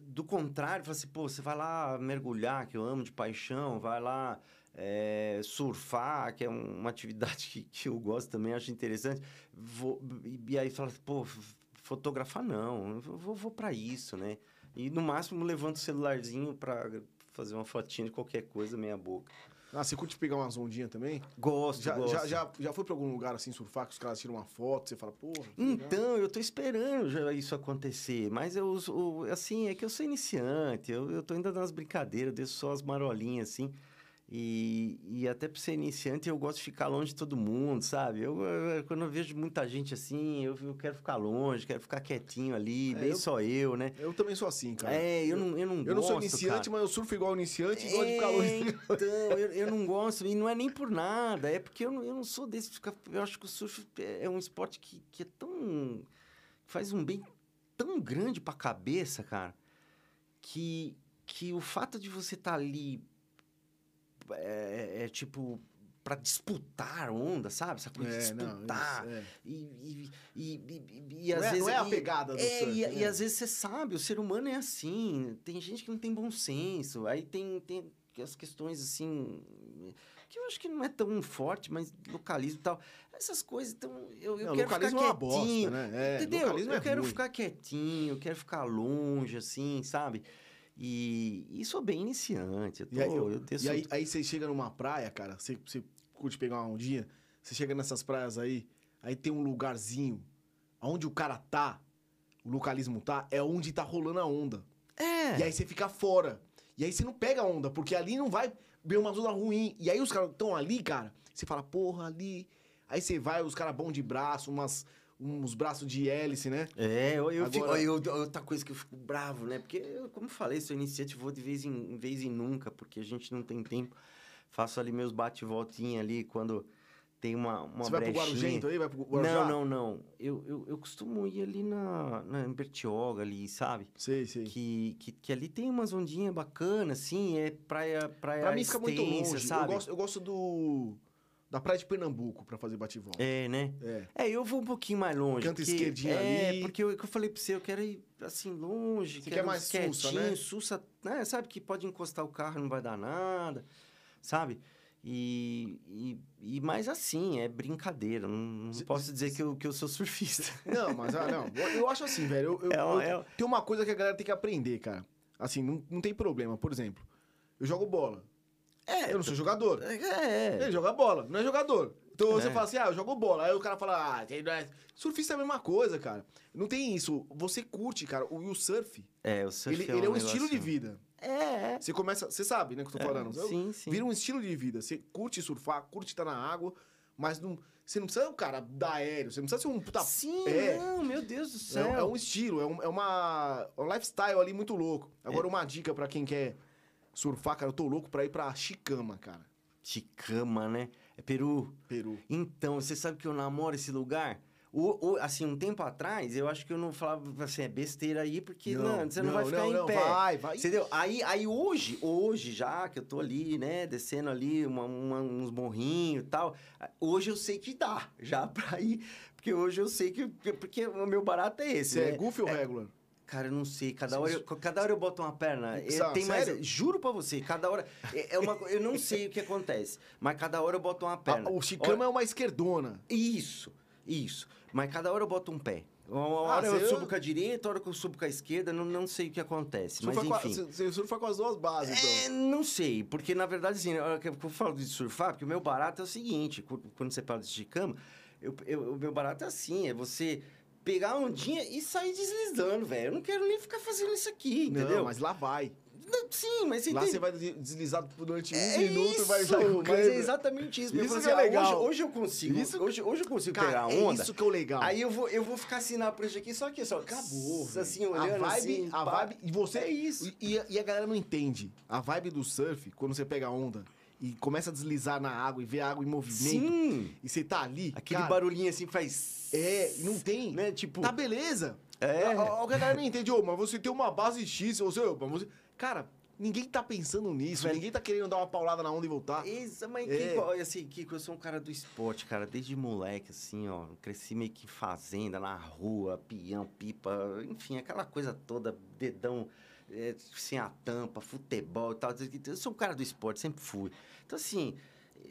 do contrário, fala assim, pô, você vai lá mergulhar, que eu amo de paixão, vai lá é, surfar, que é uma atividade que, que eu gosto também, acho interessante. Vou, e aí fala, pô, fotografar não, vou, vou para isso, né? E no máximo levanto o celularzinho para fazer uma fotinha de qualquer coisa, meia boca.
Ah, você curte pegar umas ondinhas também?
Gosto,
já,
gosto.
Já, já, já foi pra algum lugar assim surfar que os caras tiram uma foto, você fala, porra.
Então, eu tô esperando já isso acontecer. Mas eu, assim, é que eu sou iniciante, eu, eu tô ainda nas brincadeiras, deixo só as marolinhas assim. E, e até para ser iniciante, eu gosto de ficar longe de todo mundo, sabe? Eu, eu quando eu vejo muita gente assim, eu, eu, quero ficar longe, quero ficar quietinho ali, é, bem eu, só eu, né?
Eu também sou assim, cara.
É, eu, não, eu não eu gosto.
Eu não sou iniciante, cara. mas eu surfo igual iniciante e é, gosto de ficar longe.
Então, eu, eu não gosto, e não é nem por nada, é porque eu não, eu não sou desse. Eu acho que o surf é, é um esporte que, que é tão. faz um bem tão grande pra cabeça, cara, que, que o fato de você estar tá ali é, é, é tipo para disputar onda, sabe? Essa coisa é, de disputar. Não, isso, é. e, e, e, e, às
não
é, vezes.
Não é a pegada do
é,
surf,
e, né? e às vezes você sabe, o ser humano é assim. Tem gente que não tem bom senso. Aí tem, tem as questões assim. Que eu acho que não é tão forte, mas localismo e tal. Essas coisas, então, eu, eu não, quero ficar quietinho. É bosta, né? é, entendeu? Eu quero ruim. ficar quietinho, eu quero ficar longe, assim, sabe? E, e sou bem iniciante. Eu tô,
e aí, eu, eu e aí, aí, você chega numa praia, cara, você, você curte pegar um dia, você chega nessas praias aí, aí tem um lugarzinho, onde o cara tá, o localismo tá, é onde tá rolando a onda.
É.
E aí você fica fora. E aí você não pega a onda, porque ali não vai ver uma zona ruim. E aí os caras estão ali, cara, você fala, porra, ali. Aí você vai, os caras bom de braço, umas uns braços de hélice, né?
É, eu, eu, Agora... fico, eu, outra coisa que eu fico bravo, né? Porque, eu, como eu falei, sou iniciante, vou de vez em, vez em nunca, porque a gente não tem tempo. Faço ali meus bate-voltinha ali quando tem uma, uma
Você
vai
brechinha. pro Guarujento aí? Vai pro
Guarujá? Não, não, não. Eu, eu, eu costumo ir ali na, na Bertioga ali, sabe?
Sei, sei.
Que, que, que ali tem umas ondinhas bacanas, assim, é praia, praia Pra mim fica muito longe. Sabe?
Eu gosto, eu gosto do da praia de Pernambuco para fazer bate-volta.
É, né?
É.
é. eu vou um pouquinho mais longe.
Canto porque, esquerdinho
é,
ali.
É, porque eu, eu falei pra você, eu quero ir assim, longe.
Você quer mais sussa, né?
Sussa, né? Sabe que pode encostar o carro não vai dar nada, sabe? E, e, e mais assim, é brincadeira. Não, não se, posso dizer que eu, que eu sou surfista.
Não, mas ah, não. Eu acho assim, velho. Eu, eu, é, eu, é... Tem uma coisa que a galera tem que aprender, cara. Assim, não, não tem problema. Por exemplo, eu jogo bola. É, eu não sou jogador.
É.
Ele joga bola, não é jogador. Então você
É.
fala assim, ah, eu jogo bola. Aí o cara fala, ah, tem- né? surfista é a mesma coisa, cara. Não tem isso. Você curte, cara. O, e o surf,
É, o surf
ele,
é
ele é um estilo de vida.
É, é.
Você começa, você sabe, né, que eu tô
É,
falando.
Sim, sim.
Vira um estilo de vida. Você curte surfar, curte estar na água, mas não, você não precisa, cara, dar aéreo. Você não precisa ser um puta...
Sim,
é.
não, meu Deus do
É,
céu.
um- é um estilo, é, um, é uma, é um lifestyle ali muito louco. Agora, uma dica pra quem quer surfar, cara, eu tô louco pra ir pra Chicama, cara.
Chicama, né? É Peru.
Peru.
Então, você sabe que eu namoro esse lugar? O, o- assim, um tempo atrás, eu acho que eu não falava assim, é besteira aí, porque não, você não, vai ficar em pé.
Vai, vai.
Entendeu? Aí, aí hoje, hoje já que eu tô ali, né, descendo ali uma- uma- uns morrinhos e tal, hoje eu sei que dá já pra ir, porque hoje eu sei que, porque o meu barato é esse,
Você é
né?
goofy ou regular?
Cara, eu não sei. Cada hora, eu, cada hora eu boto uma perna. É,
Sa-
tem mais. Juro pra você, cada hora. É, é uma, eu não sei o que acontece, mas cada hora eu boto uma perna.
Ah, o Chicama é uma esquerdona.
Isso, isso. Mas cada hora eu boto um pé. Uma
Ah,
hora eu
você-
subo com a direita, outra que eu subo com a esquerda, não, não sei o que acontece.
Surfa
mas
com a-
enfim.
Você surfa com as duas bases,
É,
então.
não sei, porque na verdade, assim, hora eu eu falo de surfar, porque o meu barato é o seguinte: quando você fala de cama, eu, eu- o meu barato é assim: é você pegar a ondinha e sair deslizando, velho. Eu não quero nem ficar fazendo isso aqui, entendeu?
Não, mas lá vai.
Sim, mas você
Lá
entende?
você vai des- deslizar durante um
É
minuto e vai
isso,
sair
mas é exatamente isso.
Isso que é
assim, ah,
legal.
Hoje, hoje eu consigo,
Isso-
hoje, hoje eu consigo
Cara,
pegar a
é
onda.
isso que é o legal.
Aí eu vou, eu vou ficar assim na prancha aqui, só aqui, só.
Acabou, velho.
Assim,
a
olhando
vibe,
assim.
a vibe e você
É isso.
E, e a galera não entende. A vibe do surf, quando você pega a onda e começa a deslizar na água e vê a água em movimento
Sim.
e você tá ali,
Aquele
cara,
barulhinho assim faz...
É, não tem.
Né, tipo...
Tá beleza.
É.
A, a, a galera não entende, ô, mas você tem uma base X, você, mas você... Cara, ninguém tá pensando nisso, ninguém tá querendo dar uma paulada na onda e voltar.
Isso, mas
É.
Kiko, olha assim, Kiko, eu sou um cara do esporte, cara, desde moleque, assim, ó. Cresci meio que em fazenda, na rua, peão, pipa, enfim, aquela coisa toda, dedão é, sem a tampa, futebol e tal. Eu sou um cara do esporte, sempre fui. Então, assim,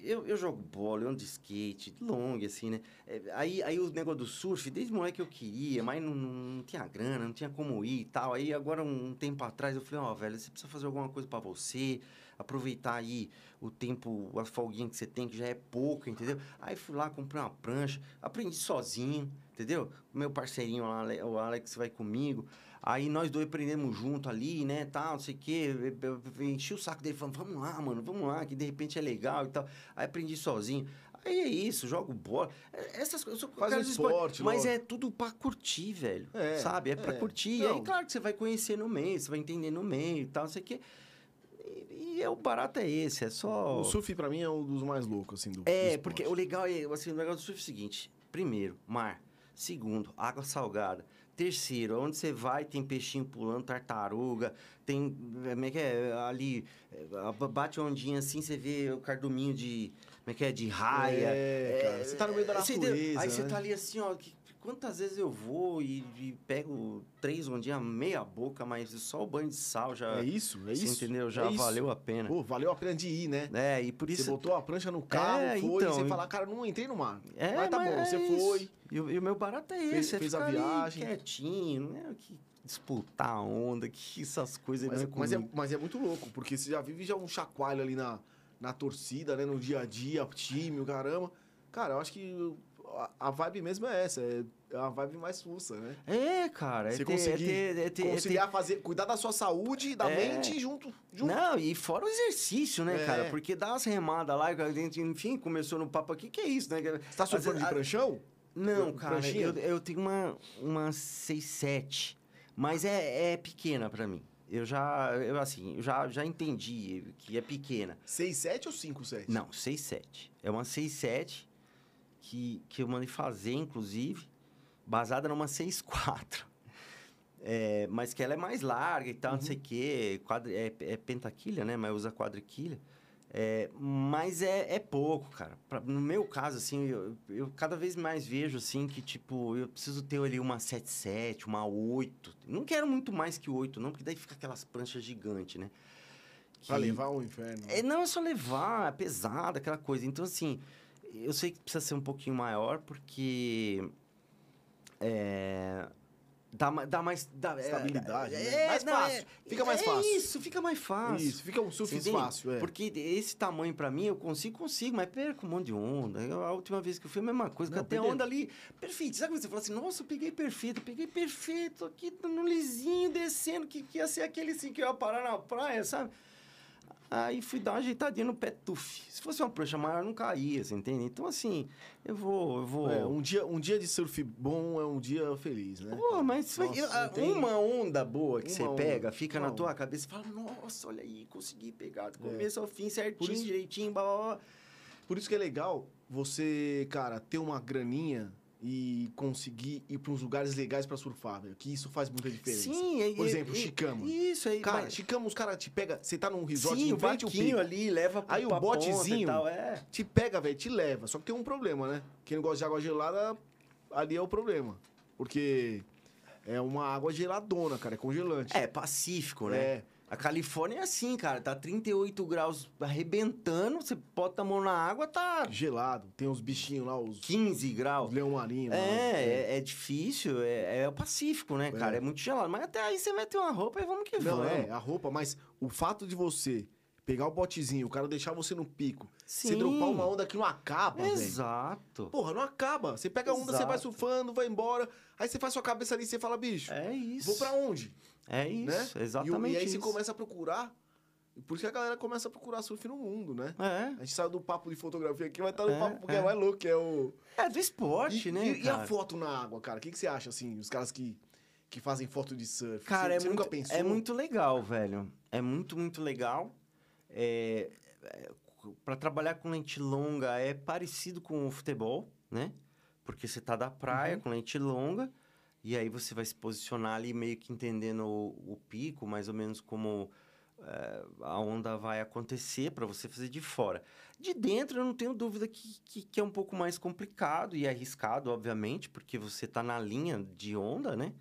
eu, eu jogo bola, eu ando de skate, long, assim, né? É, aí, aí o negócio do surf, desde moleque eu queria, mas não, não tinha grana, não tinha como ir e tal. Aí agora, um tempo atrás, eu falei, ó, velho, você precisa fazer alguma coisa pra você, aproveitar aí o tempo, a folguinha que você tem, que já é pouco, entendeu? Aí fui lá, comprei uma prancha, aprendi sozinho, entendeu? Meu parceirinho lá, o Alex vai comigo. Aí nós dois aprendemos junto ali, né, tal, não sei o quê. Enchi o saco dele falando, vamos lá, mano, vamos lá, que de repente é legal e tal. Aí aprendi sozinho. Aí é isso, jogo bola. É- Essas coisas,
Faz um
de
esporte,
Mas é tudo pra curtir, velho.
É,
sabe? É pra
é.
curtir.
Não.
Aí, claro que você vai conhecer no meio, você vai entender no meio e tal, não sei o quê. E, e é, o barato é esse, é só...
O surf, pra mim, é um dos mais loucos, assim, do do
É,
esporte.
porque o legal é, assim, o negócio do surf é o seguinte: primeiro, mar. Segundo, água salgada. Terceiro, onde você vai, tem peixinho pulando, tartaruga, tem. Como é que é? Ali, é, bate ondinha assim, você vê o carduminho de. Como é que é? De raia.
É, cara, você tá no meio da
você entendeu?
natureza,
Aí você
né?
tá ali assim, ó. que- quantas vezes eu vou e, e pego três ondinhas, meia boca, mas só o banho de sal já.
É isso, é
você
isso.
entendeu? Já
é isso.
valeu a pena.
Pô, valeu a pena de ir, né?
É, e por
Você
isso.
botou a prancha no carro,
É,
foi,
então,
e você
e-
fala, cara, não entrei no mar.
É,
mas tá bom,
é
você
isso.
foi.
E, o- e o meu barato é
Fez-
esse, é
fez a
ficar ali
viagem.
quietinho, não é que disputar a onda, que essas coisas
Mas,
não é
mas, é, mas é muito louco, porque você já vive já um chacoalho ali na, na torcida, né? No dia a dia, time, o caramba. Cara, eu acho que a, vibe mesmo é essa, é a vibe mais fuça, né?
É, cara, é
Você
ter,
conseguir
é ter, é ter, é ter-
Conciliar, fazer, cuidar da sua saúde e da
É.
mente junto. junto.
Não, e fora o exercício, né,
É.
cara? Porque dá umas remadas lá, a gente, enfim, começou no papo aqui, que é isso, né?
Você tá surfando de
a-
pranchão?
Não,
Eu-
cara,
pranchinha?
eu, eu tenho uma, uma 6-7, mas é, é pequena pra mim. Eu já, eu assim, eu já, já entendi que é pequena.
6,7 ou 5,7?
Não, 6,7. É uma 6,7 que, que eu mandei fazer, inclusive, basada numa 6,4. É, mas que ela é mais larga e tal, não sei o quê. Quadri, é, é pentaquilha, né? Mas usa quadriquilha. É, mas é, é pouco, cara. Pra- no meu caso, assim, eu, eu cada vez mais vejo, assim, que, tipo, eu preciso ter ali uma 7,7, uma 8. Não quero muito mais que 8, não, porque daí fica aquelas pranchas gigantes, né?
Pra
Que-
levar o inferno.
é, não é só levar, é pesado, aquela coisa. Então, assim, eu sei que precisa ser um pouquinho maior, porque. É, Dá, dá mais. Dá, é-
Estabilidade, né?
É,
Mais
não,
fácil.
é-
Fica mais
é
fácil.
Isso, fica mais fácil.
Isso, fica um surf fácil, é.
Porque esse tamanho pra mim, eu consigo, consigo, mas perco um monte de onda. Eu- a última vez que eu fui, a mesma coisa,
Não,
até onda ali, perfeito. Sabe quando você fala assim, nossa, eu peguei perfeito, eu peguei perfeito aqui no lisinho, descendo, que, que ia ser aquele assim que eu ia parar na praia, sabe? Aí fui dar uma ajeitadinha no pé tuf. Se fosse uma prancha maior, eu não caía, você entende? Então, assim, eu vou, eu vou...
É, um, dia, um dia de surf bom é um dia feliz, né?
Pô, mas
Nossa,
eu-
não
a-
tem-
uma onda boa que você pega, fica
uma
na tua cabeça e fala, nossa, olha aí, consegui pegar do
É.
começo ao fim certinho,
isso-
direitinho, blá, blá, blá.
Por isso que é legal você, cara, ter uma graninha e conseguir ir para uns lugares legais para surfar, velho. Que isso faz muita diferença.
Sim, é-
Por
é-
exemplo,
é-
Chicama.
Isso aí,
Cara,
mas-
Chicama, os caras te pegam. Você tá num resort
sim,
em
o
pico.
ali leva pro,
Aí o botezinho-
e tal, é.
Te pega, velho, te leva. Só que tem um problema, né? Quem não gosta de água gelada, ali é o problema. Porque é uma água geladona, cara, é congelante.
É, pacífico, né?
É.
A Califórnia é assim, cara, tá 38 graus arrebentando, você bota a mão na água, tá
Gelado. Tem uns bichinhos lá, os,
15 graus.
leão marinho. lá.
É, é, é difícil, é, é o Pacífico, né, cara?
É.
É. muito gelado. Mas até aí você mete uma roupa e vamos que
Não,
vamos.
é, a roupa, mas o fato de você pegar o botezinho, o cara deixar você no pico, você
Sim.
dropar uma onda que não acaba, velho.
Exato.
Porra, não acaba. Você pega a onda, você vai
Exato.
surfando, vai embora, aí você faz sua cabeça ali e você fala, bicho,
É isso.
vou pra onde?
É isso,
né? E o-
exatamente
E, aí
isso.
você começa a procurar, e por isso que a galera começa a procurar surf no mundo, né?
É,
A gente saiu do papo de fotografia aqui, vai estar no
É,
papo porque
é.
é mais louco, que é o...
é do esporte,
e,
né,
e- e a foto na água, cara? O que, que você acha, assim, os caras que, que fazem foto de surf?
Cara,
você,
é,
você
muito,
nunca pensou?
é muito legal, velho. É muito, muito legal. É, é, para trabalhar com lente longa é parecido com o futebol, né? Porque você tá da praia
Uhum.
com lente longa e aí você vai se posicionar ali meio que entendendo o, o pico, mais ou menos como é, a onda vai acontecer para você fazer de fora. De dentro, eu não tenho dúvida que, que, que é um pouco mais complicado e arriscado, obviamente, porque você tá na linha de onda, né?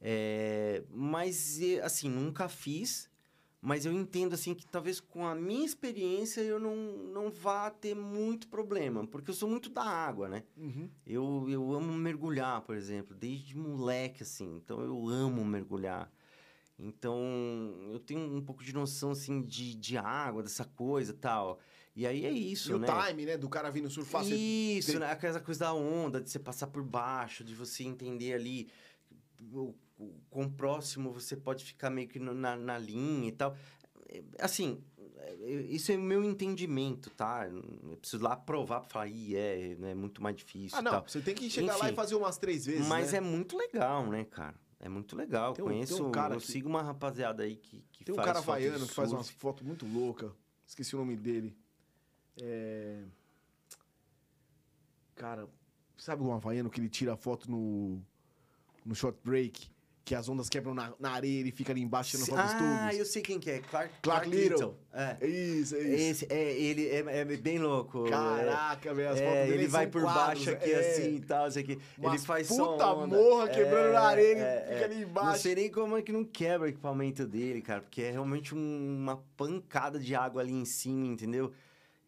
É, mas, e, assim, nunca fiz. Mas eu entendo, assim, que talvez com a minha experiência eu não, não vá ter muito problema. Porque eu sou muito da água, né?
Uhum.
Eu, eu amo mergulhar, por exemplo, desde moleque, assim. Então, eu amo mergulhar. Então, eu tenho um pouco de noção, assim, de, de água, dessa coisa e tal. E aí é isso,
E o
né?
time, né, do cara vindo surfar, você
Isso,
tem-
né? Aquela coisa da onda, de você passar por baixo, de você entender ali o, o quão próximo você pode ficar meio que na, na linha e tal. É, Assim, é, isso é o meu entendimento, tá? Eu preciso lá provar pra falar, ih, é, é muito mais difícil
Ah, não, você tem que chegar lá
Enfim.
e fazer umas três vezes,
Mas
né?
é muito legal, né, cara? É muito legal.
Tem um- tem um
Conheço,
cara
eu
que-
sigo uma rapaziada aí que, que
Tem um
faz
cara
foto de
havaiano que faz umas fotos muito loucas. Esqueci o nome dele. É... Cara, sabe um havaiano que ele tira a foto no, no short break? Que as ondas quebram na, na areia e ele fica ali embaixo tirando foto dos
Ah,
tubos?
eu sei quem que é. Clark,
Clark Little.
É.
É isso, é isso.
Esse, é, ele é, é bem louco.
Caraca, velho, as
É,
fotos dele
ele vai por
quadros,
baixo aqui
é.
assim e tal, isso aqui. Ele
Umas
faz
puta
onda.
morra quebrando na areia, ele
é,
fica
é.
ali
Não
embaixo.
sei nem como é que não quebra o equipamento dele, cara, porque é realmente um- uma pancada de água ali em cima, entendeu?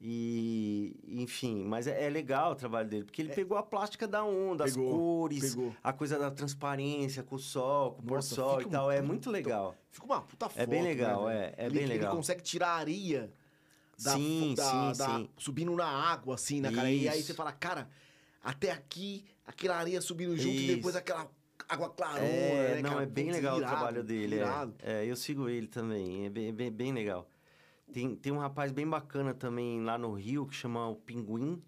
E, enfim, mas é, é legal o trabalho dele, porque ele pegou a plástica da onda,
Pegou,
as cores,
pegou.
a coisa da transparência com o sol, com o pôr-sol
fica
e tal. É
muito-
legal.
Fica uma puta foto,
É bem legal,
né,
é, é
ele,
bem
Ele
legal.
consegue tirar a areia da,
Sim,
da-
sim,
da-
sim.
subindo na água, assim, né, cara? E aí você fala, cara, até aqui, aquela areia subindo junto e
Isso.
depois aquela água clarona,
É,
né,
não,
cara?
é bem
Putz,
legal
irado,
o trabalho dele. é. É, eu sigo ele também, é bem, bem, bem legal. Tem, tem um rapaz bem bacana também lá no Rio que chama o Pinguim.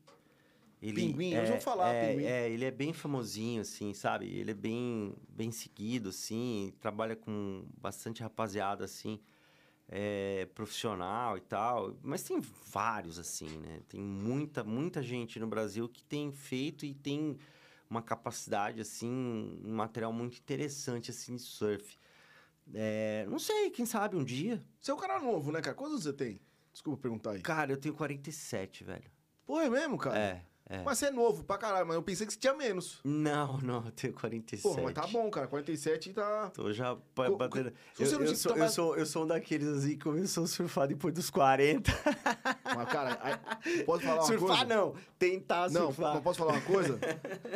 Ele,
Pinguim, eu
é,
já ouvi falar,
é,
Pinguim.
É, ele é bem famosinho, assim, sabe? Ele é bem, bem seguido, assim, trabalha com bastante rapaziada, assim, é, profissional e tal. Mas tem vários, assim, né? Tem muita, muita gente no Brasil que tem feito e tem uma capacidade, assim, um material muito interessante, assim, de surf. É, não sei, quem sabe um dia.
Você é um cara novo, né, cara? Quantos você tem? Desculpa perguntar aí.
Cara, eu tenho 47, velho.
Pô, é mesmo, cara?
É, é.
Mas você é novo pra caralho, mas eu pensei que você tinha menos.
Não, não, eu tenho 47.
Porra, mas tá bom, cara. 47 tá...
Tô já
Co-
batendo. Eu,
não
eu
te
sou, eu, sou, eu sou um daqueles assim que começou a surfar depois dos 40.
Mas, cara, aí, pode falar uma
surfar
coisa?
não, tentar
Não,
surfar.
mas posso falar uma coisa?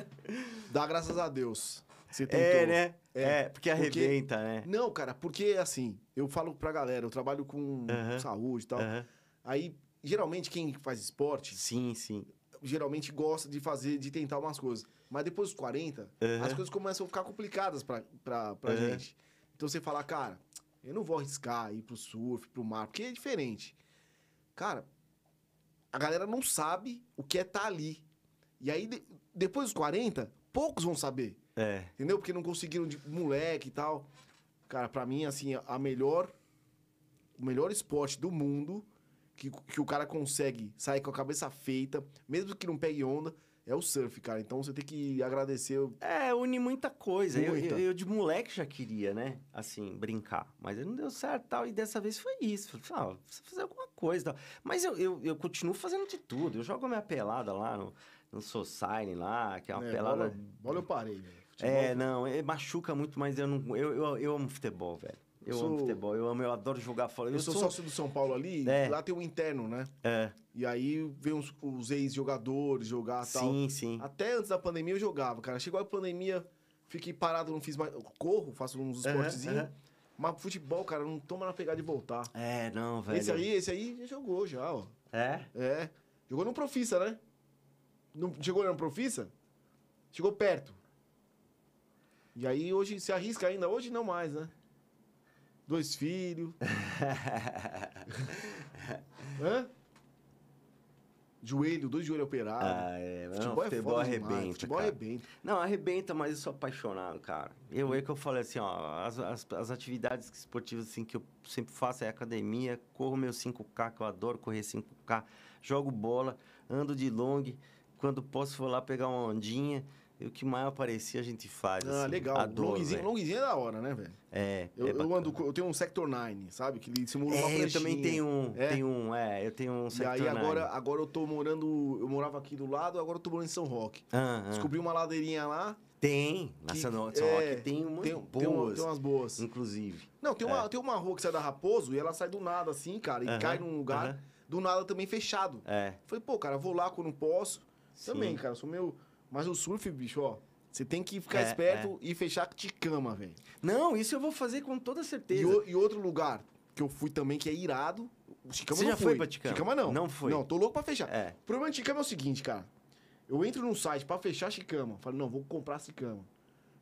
Dá graças a Deus. Você tentou.
É, né? É, porque arrebenta, né?
Não, cara, porque assim, eu falo pra galera, eu trabalho com saúde e tal. Aí, geralmente, quem faz esporte,
Sim, sim.
geralmente gosta de fazer, de tentar umas coisas. Mas depois dos 40,
Aham.
as coisas começam a ficar complicadas pra, pra, pra gente. Então você fala, cara, eu não vou arriscar ir pro surf, pro mar, porque é diferente. Cara, a galera não sabe o que é estar ali. E aí, de- depois dos 40, poucos vão saber.
É.
Entendeu? Porque não conseguiram de moleque e tal. Cara, pra mim, assim, a melhor. O melhor esporte do mundo que, que o cara consegue sair com a cabeça feita, mesmo que não pegue onda, é o surf, cara. Então você tem que agradecer.
É, une muita coisa. Eu,
Muita.
eu, eu de moleque já queria, né? Assim, brincar. Mas não deu certo e tal. E dessa vez foi isso. Falei, ah, precisa fazer alguma coisa e tal. Mas eu, eu, eu continuo fazendo de tudo. Eu jogo a minha pelada lá no, no Society lá, que é uma
né?
pelada.
Bola, bola eu parei, velho. Futebol,
É, não, é, machuca muito, mas eu não. Eu, eu, eu amo futebol, velho. Eu
Sou-
amo futebol, eu amo, eu adoro jogar fora.
Eu, sou, sócio do São Paulo ali,
É.
lá tem um interno, né?
É,
E aí vem os, os ex-jogadores jogar e tal.
sim, sim.
Até antes da pandemia eu jogava, cara. Chegou a pandemia, fiquei parado, não fiz mais. eu Corro, faço uns esportezinhos. Mas futebol, cara, não toma na pegada de voltar.
É, não, velho.
Esse aí, esse aí já jogou já, ó.
É?
É. Jogou no Profissa, né? Não chegou no Profissa? Chegou perto. E aí hoje se arrisca ainda, hoje não mais, né? Dois filhos. Hã? Joelho, dois joelhos operados.
Ah, é. Não,
futebol,
futebol,
é foda demais,
arrebenta.
Futebol
cara.
arrebenta.
Não, arrebenta, mas eu sou apaixonado, cara. Eu é que eu falei assim, ó, as, as, as atividades esportivas assim, que eu sempre faço é academia, corro meu 5K, que eu adoro correr 5K, jogo bola, ando de long, quando posso vou lá pegar uma ondinha, e o que mais aparecer a gente faz.
Ah,
assim.
legal.
Adoro, velho.
longzinho é da hora, né, velho?
É,
Eu,
é
eu ando, eu tenho um Sector 9, sabe? Que ele simula uma
É, eu
flechinha.
também tenho um,
É?
tenho um, é, eu tenho um
E
Sector
aí
Nine.
agora, agora eu tô morando. Eu morava aqui do lado, agora eu tô morando em São Roque.
Ah, ah.
Descobri uma ladeirinha lá.
Tem, na
que-
São
é,
Roque tem umas
Tem, tem, uma-
boas,
tem umas boas.
inclusive.
Não, tem uma, tem uma rua que sai da Raposo e ela sai do nada, assim, cara, e
Aham,
cai num lugar,
aham.
do nada também fechado.
É,
Falei, pô, cara, vou lá quando posso. Também,
sim.
cara, sou meu. Mas o surf, bicho, ó. Você tem que ficar
É,
esperto e fechar de cama, velho.
Não, isso eu vou fazer com toda
E,
certeza.
o- e outro lugar que eu fui também, que é irado. O Chicama
Você
não
já
foi.
foi pra Ticama?
Chicama não.
Não foi.
Não, tô louco pra fechar.
É.
O problema de Chicama é o seguinte, cara. Eu entro num site pra fechar Chicama. Falei, não, vou comprar Chicama.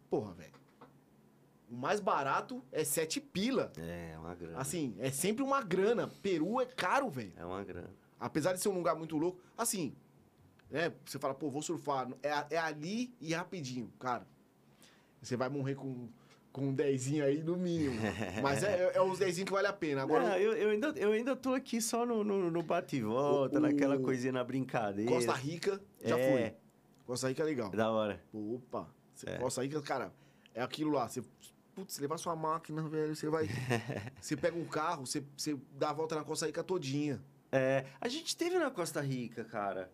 Porra, velho. O mais barato é sete pila.
É, uma grana.
Assim, é sempre uma grana. Peru é caro, velho.
É uma grana.
Apesar de ser um lugar muito louco. Assim, né? Você fala, pô, vou surfar. É, é ali e rapidinho, cara. Você vai morrer com, com um dezinho aí no mínimo. Mas é, é, é os dezinhos que vale a pena. Agora,
Não, eu, eu, ainda, eu ainda tô aqui só no, no, no bate e volta,
O-
naquela coisinha na brincadeira.
Costa Rica, já
É.
fui. Costa Rica é legal.
Da hora.
Opa,
É.
Costa Rica, cara, é aquilo lá. Você, putz, levar sua máquina, velho, você vai. você pega um carro, você, você dá a volta na Costa Rica todinha.
É, a gente teve na Costa Rica, cara,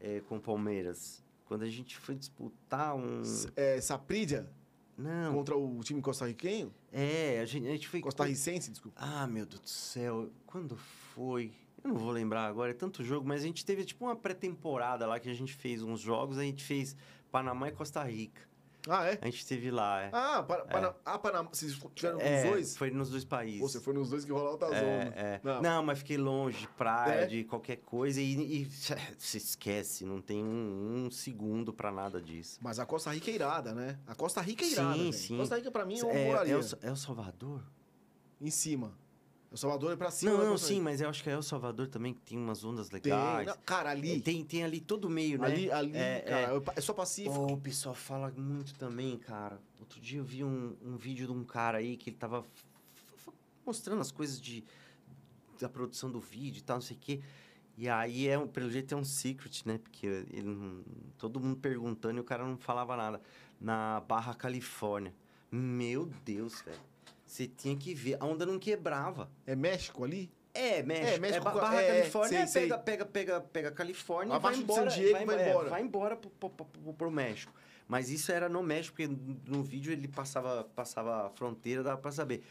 é, com o Palmeiras. Quando a gente foi disputar um.
S- É, Saprídia
Não,
contra o time costarriquenho.
é, a gente, a gente foi.
Costarricense, desculpa.
Ah, meu Deus do céu, quando foi? Eu não vou lembrar agora, é tanto jogo, mas a gente teve tipo uma pré-temporada lá que a gente fez uns jogos, a gente fez Panamá e Costa Rica.
Ah, é?
A gente teve lá, é.
Ah, para, para, ah, Panamá. Vocês tiveram
É,
os dois?
Foi nos dois países.
Você foi nos dois que rolou alta zona.
É, é.
Não.
Não. mas fiquei longe de praia,
É?
de qualquer coisa e, e se esquece, não tem um, um segundo pra nada disso.
Mas a Costa Rica é irada, né? A Costa Rica é irada.
Sim, sim.
Costa Rica, pra mim,
É,
moraria.
é, o, é o Salvador?
Em cima. O Salvador é pra cima
Não,
da
não, sim, mas eu acho que é o Salvador também que tem umas ondas
Tem,
legais.
não, cara, ali.
Tem, tem ali todo meio, né?
ali, ali,
é,
cara, é, só Pacífico.
Pô, o pessoal fala muito também, cara. Outro dia eu vi um, um vídeo de um cara aí que ele tava mostrando as coisas de, da produção do vídeo e tal, não sei o quê. E aí, é, pelo jeito, é um secret, né? Porque ele todo mundo perguntando e o cara não falava nada. Na Barra Califórnia. Meu Deus, velho. Você tinha que ver. A onda não quebrava.
É México ali?
É, México.
É, México,
Ba- Barra
é, é,
Califórnia,
sei,
pega,
sei.
pega, pega, pega Califórnia e vai
de San
embora.
Diego, vai
é,
embora.
vai embora pro, pro, pro, pro- México. Mas isso era no México, porque no vídeo ele passava, passava a fronteira, dava pra saber.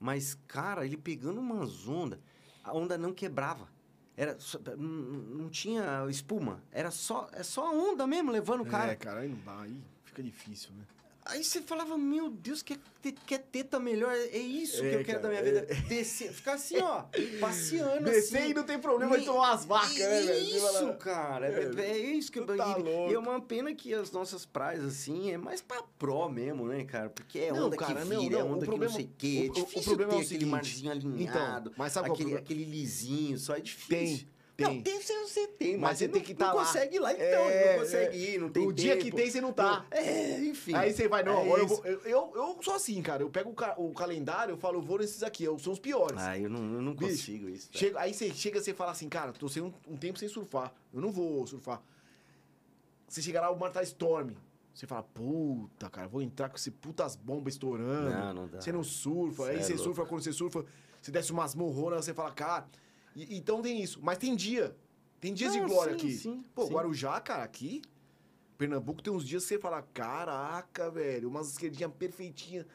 Mas, cara, ele pegando umas ondas, a onda não quebrava. Era não, não tinha espuma. Era só, é só a onda mesmo, levando o cara.
É, cara, aí não dá. Aí fica difícil, né?
Aí você falava, meu Deus, quer, ter- quer teta melhor? É isso
É,
que eu quero
cara,
da minha vida. Descer, ficar assim, ó, passeando
Descer
assim.
e não tem problema de tomar umas vacas, né, velho?
Isso, cara. É,
É,
é isso que eu...
tá
e-
louco.
E é uma pena que as nossas praias, assim, é mais pra pró mesmo, né, cara? Porque é
Não,
onda
cara,
que
não,
vira, é
não, o
onda
problema-
que não sei o quê. É
o- o
difícil
problema é
ter
o
aquele
seguinte,
marzinho alinhado.
Então, mas sabe é o
aquele,
problema?
aquele lisinho, só é difícil.
Tem,
Não,
tem.
tem você, você tem,
Mas
mas,
você
você
tem
não-
que tá
não
lá.
consegue ir lá então,
É,
não consegue
é.
ir, não tem
O dia que
tempo.
tem, você não tá.
É, enfim.
Aí você vai, não,
É
agora eu, vou, eu, eu, eu sou assim, cara. Eu pego o, ca- o calendário, eu falo, eu vou nesses aqui, eu, são os piores.
Ah, eu não, eu não
Bicho,
consigo isso.
Chega, aí você chega e fala assim, cara, tô sem um, um tempo sem surfar. Eu não vou surfar. Você chega lá, o mar tá storm. Você fala, puta, cara, vou entrar com esse putas bombas estourando.
Não, não dá.
Você não surfa.
Cê
aí
é
você
louco.
surfa, quando você surfa, você desce umas morronas, você fala, cara. E- então tem isso. Mas tem dia. Tem dias
Não,
de glória
sim,
aqui.
sim,
Pô,
sim.
Guarujá, cara, aqui. Pernambuco tem uns dias que você fala, caraca, velho, umas esquerdinhas perfeitinhas,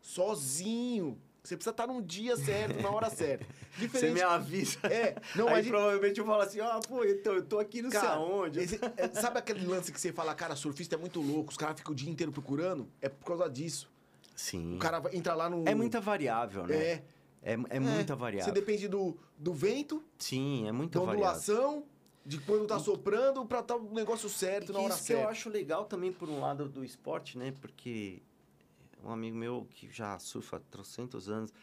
sozinho. Você precisa estar num dia certo, na hora certa.
Você
Diferente.
me avisa.
É, não,
Aí
mas.
provavelmente eu falo assim, ó, pô, então, eu tô aqui não sei
Cara,
aonde.
esse- é, sabe aquele lance que você fala, cara, surfista é muito louco, os caras ficam o dia inteiro procurando? É por causa disso.
Sim.
O cara entra lá no.
É muita variável, né?
É.
É, é, muita variável.
Você depende do, do vento,
Sim, é
da
muita variável.
ondulação, de quando tá soprando, pra estar o negócio certo
E
na hora
isso que eu
certa.
acho legal também por um lado do esporte, né? Porque um amigo meu que já surfa há trocentos anos,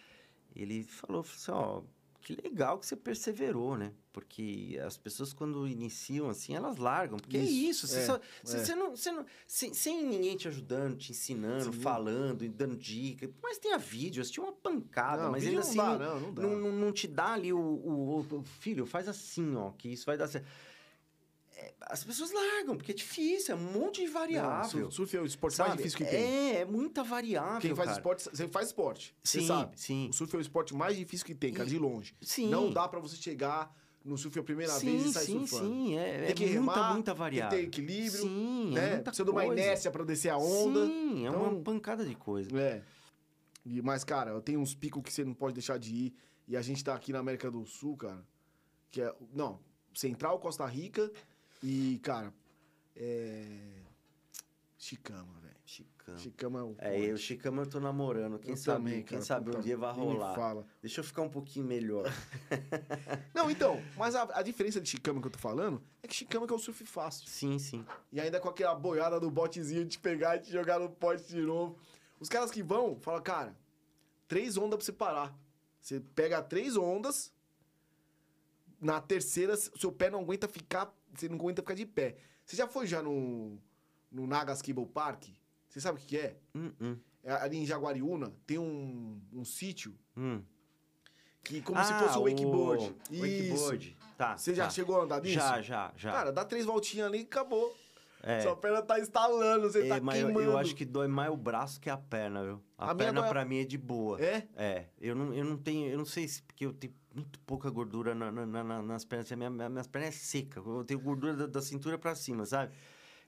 ele falou assim, ó, que legal que você perseverou, né? Porque as pessoas quando iniciam assim, elas largam. Porque é
Isso,
isso, você,
é,
só-
é.
você não, você não, sem, sem ninguém te ajudando, te ensinando,
Sim.
falando, e dando dica. Mas tem a vídeo, assistir uma pancada,
Não,
mas ainda assim
não dá,
não,
não, não dá.
não, te dá ali o, o, o- o filho, faz assim, ó, que isso vai dar certo. É, as pessoas largam, porque é difícil, é um monte de
Não,
variável.
surf- surf é o esporte
sabe?
mais difícil que tem.
É, é muita variável.
Quem faz
cara.
esporte, você faz esporte. Você
Sim,
sabe.
sim.
O surf é o esporte mais difícil que tem, cara, de longe.
Sim.
Não dá pra você chegar no surf a primeira
sim,
vez e sair
sim,
surfando.
sim, é,
Tem que
é muita,
remar,
muita
Tem
variável.
que ter equilíbrio,
Sim, é
né?
muita
Precisa de uma
coisa.
inércia pra descer a onda.
Sim, é
Então-
uma pancada de coisa.
É. E, mas, cara, eu tenho uns picos que você não pode deixar de ir. E a gente tá aqui na América do Sul, cara. Que é. Não, Central, Costa Rica e, cara. É. Chicama, velho.
Chicama.
Chicama é o.
É, eu, Chicama eu tô namorando. Quem
Eu
sabe,
também,
quem
cara,
sabe um dia vai rolar.
Fala.
Deixa eu ficar um pouquinho melhor.
Não, então, mas a, a diferença de Chicama que eu tô falando é que Chicama que é o surf fácil.
sim, sim.
E ainda com aquela boiada do botezinho de te pegar e te jogar no pote de novo. Os caras que vão, falam, cara, três ondas pra você parar. Você pega três ondas, na terceira, seu pé não aguenta ficar, você não aguenta ficar de pé. Você já foi já no, no Nagas Cable Park? Você sabe o que que é?
Hum, hum,
É Ali em Jaguariúna tem um, um sítio
hum.
que como se
Ah,
fosse o wakeboard.
o Wakeboard. Tá.
Você já
tá.
chegou a andar nisso?
Já, já, já.
Cara, dá três voltinhas ali e acabou.
É.
Sua perna tá instalando, você
É,
tá
mas
queimando.
eu acho que dói mais o braço que a perna, viu? A,
A
perna
dói
pra mim é de boa.
É?
É, eu não, eu não tenho, eu não sei se porque eu tenho muito pouca gordura na- na- na- na- nas pernas, minha, minha, minhas pernas é seca, eu tenho gordura da, da cintura pra cima, sabe?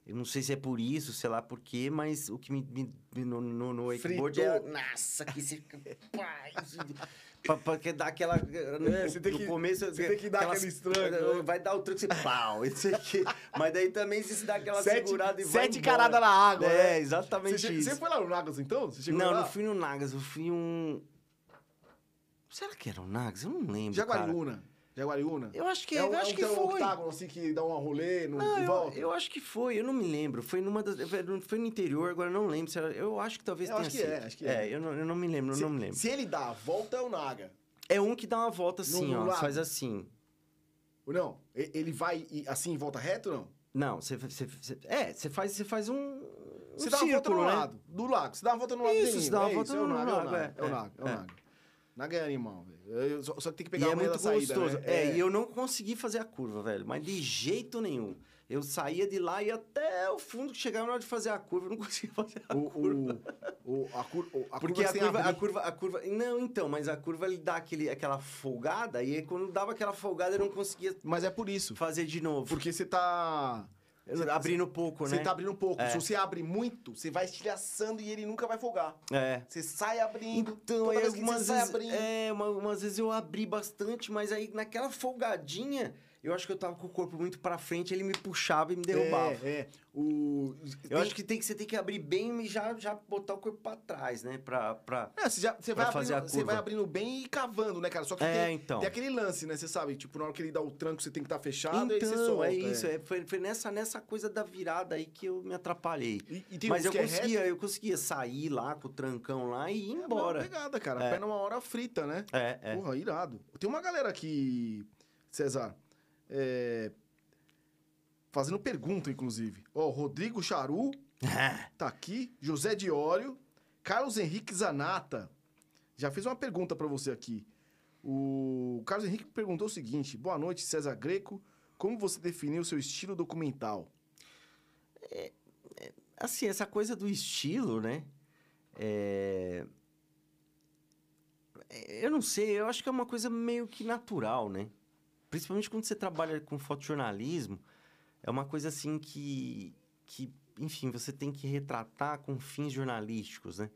Eu não sei se é por isso, sei lá por quê, mas o que me, me- no, no, no wakeboard é... Nossa, que você fica... pra, pra dar aquela... No,
É, você tem
no
que-
começo...
você tem que dar aquele estranho, né?
Vai dar o tranco, você pau, isso aqui. Mas daí também você se dá aquela
Sete,
segurada e vai
sete caradas na água,
É,
né?
exatamente
Você,
isso.
você foi lá no Nagas, então?
Não,
lá?
não fui no Nagas, eu fui um. Será que era o Nagas? Eu não lembro. cara.
Jaguariúna.
Eu acho que,
é um,
eu acho
é um,
que
tem um
foi.
octágono assim que dá um rolê no,
Não,
e
eu,
volta.
eu acho que foi, eu não me lembro. Foi numa das. Foi no interior, agora eu não lembro. se era- eu acho que talvez
Eu
tenha
acho que
sido.
é, acho que é.
eu não, eu não me lembro, eu
se,
não me lembro.
se ele dá a volta, é o Naga.
É um que dá uma volta assim,
No
ó.
lago.
Faz assim.
Não? Ele vai assim em volta reto ou não?
Não, você. é, você faz, você faz um. um
Você dá uma volta no
né?
lado, do lago. Você dá uma volta no lado
Isso, você dá uma
é
volta
isso, é o
no lago,
é o Naga.
é,
É o
é,
Naga, é o
é.
Naga. Naga é animal, velho. Eu Só, só tem que
E
pegar a
é muito
saída,
gostoso.
né?
É, e eu não consegui fazer a curva, velho. Mas de jeito nenhum. Eu saía de lá e até o fundo, que chegava na hora de fazer a curva, eu não conseguia fazer a
O,
curva.
o, o, a, cur, a
Porque
curva
a curva, a curva, a curva. Não, então, mas a curva ele dá aquele, aquela folgada, e aí quando dava aquela folgada eu não conseguia
Mas é por isso.
fazer de novo.
Porque você tá.
Abrindo pouco,
Você
né?
tá abrindo um pouco.
É.
Se você abre muito, você vai estilhaçando e ele nunca vai folgar.
É.
Você sai abrindo.
Então,
toda
aí
vez que você sai
vezes,
abrindo.
é, uma- umas vezes eu abri bastante, mas aí naquela folgadinha eu acho que eu tava com o corpo muito pra frente, ele me puxava e me derrubava.
É, é. O...
Eu acho que, tem que você tem que abrir bem e já, já botar o corpo pra trás, né? Pra, pra...
É, você, já, você, vai
Pra fazer
abrindo,
a
você
curva.
vai abrindo bem e cavando, né, cara? Só que
É,
tem,
então.
tem aquele lance, né? Você sabe, tipo, na hora que ele dá o tranco, você tem que estar fechado, aí você
Então,
solta.
é isso. É. foi foi nessa, nessa coisa da virada aí que eu me atrapalhei.
E, e tem
Mas eu
que é
conseguia, eu conseguia sair lá com o trancão lá e ir.
É
embora.
uma pegada, cara.
É.
A perna uma hora frita, né?
É, é.
Porra, irado. Tem uma galera aqui, César, é, fazendo pergunta, inclusive. Ó, Rodrigo Charu tá aqui, José Diório, Carlos Henrique Zanata. Já fez uma pergunta pra você aqui. O Carlos Henrique perguntou o seguinte: Boa noite, César Greco. Como você definiu o seu estilo documental?
Assim, essa coisa do estilo, né? É... é, Eu não sei, eu acho que é uma coisa meio que natural, né? Principalmente quando você trabalha com fotojornalismo, é uma coisa assim que, que, enfim, você tem que retratar com fins jornalísticos, né?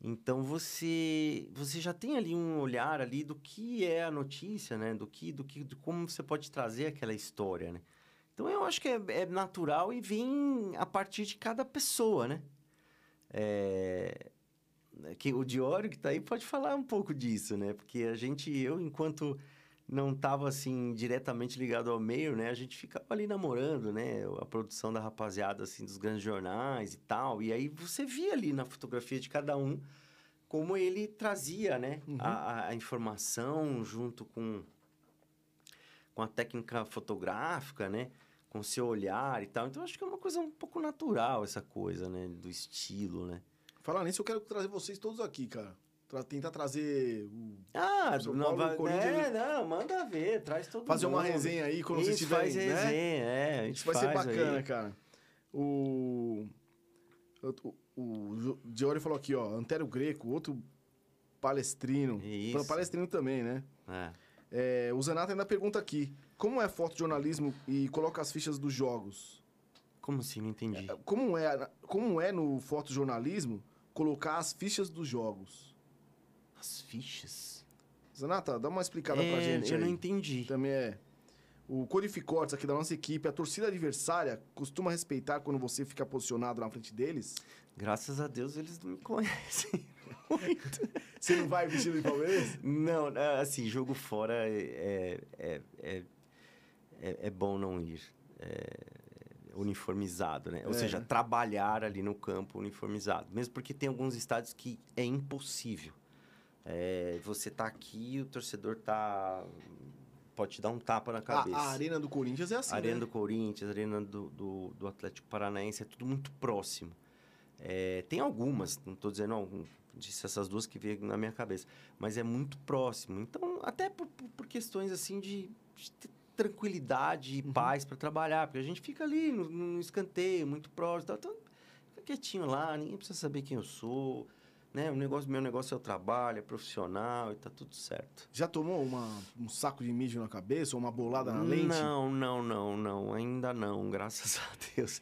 Então você você já tem ali um olhar ali do que é a notícia, né? Do que do que de como você pode trazer aquela história, né? Então eu acho que é, é natural e vem a partir de cada pessoa, né? É, que o Diório que tá aí pode falar um pouco disso, né? Porque a gente, eu enquanto não estava assim diretamente ligado ao meio, né? A gente ficava ali namorando, né? A produção da rapaziada assim dos grandes jornais e tal. E aí você via ali na fotografia de cada um como ele trazia, né?
Uhum.
A, a- informação junto com com a técnica fotográfica, né? Com seu olhar e tal. Então acho que é uma coisa um pouco natural essa coisa, né? Do estilo, né?
Falar nisso, eu quero trazer vocês todos aqui, cara. Tra- tentar trazer. o-
Ah,
São
não,
Paulo, Corinthians,
é, não, manda ver, traz todo
Fazer
mundo.
uma resenha aí quando vocês
Isso,
estiverem.
faz
né?
resenha, é, a gente
Isso vai ser bacana,
aí.
cara. O. O, o Diori falou aqui, ó. Antério Greco, outro palestrino.
Isso.
Palestrino também, né?
É.
É, o Zanata ainda pergunta aqui: como é fotojornalismo e coloca as fichas dos jogos?
Como assim? Não entendi.
Como é, como é no fotojornalismo colocar as fichas dos jogos?
As fichas?
Zanata, dá uma explicada pra
É,
gente
eu
aí.
não entendi.
Também é. O Codificortes aqui da nossa equipe, a torcida adversária costuma respeitar quando você fica posicionado na frente deles?
Graças a Deus eles não me conhecem muito.
Você não vai vestido de Palmeiras?
Não, é, assim, jogo fora é, é, é, é, é bom não ir. É, uniformizado, né? Ou
É.
seja, trabalhar ali no campo uniformizado. Mesmo porque tem alguns estádios que é impossível. É, você tá aqui, o torcedor tá... Pode te dar um tapa na
A,
cabeça.
a arena do Corinthians é assim,
Arena
né?
do Corinthians, Arena do, do, do Atlético Paranaense, é tudo muito próximo. É, tem algumas, não estou dizendo algum, disse essas duas que veio na minha cabeça, mas é muito próximo. Então, até por, por- questões assim de, de tranquilidade e
Uhum.
paz para trabalhar, porque a gente fica ali no, no escanteio, muito próximo, então fica quietinho lá, ninguém precisa saber quem eu sou, né? O negócio, meu negócio é o trabalho, é profissional e tá tudo certo.
Já tomou uma, um saco de mijo na cabeça ou uma bolada na lente?
Não, não, não, não, ainda não, graças a Deus.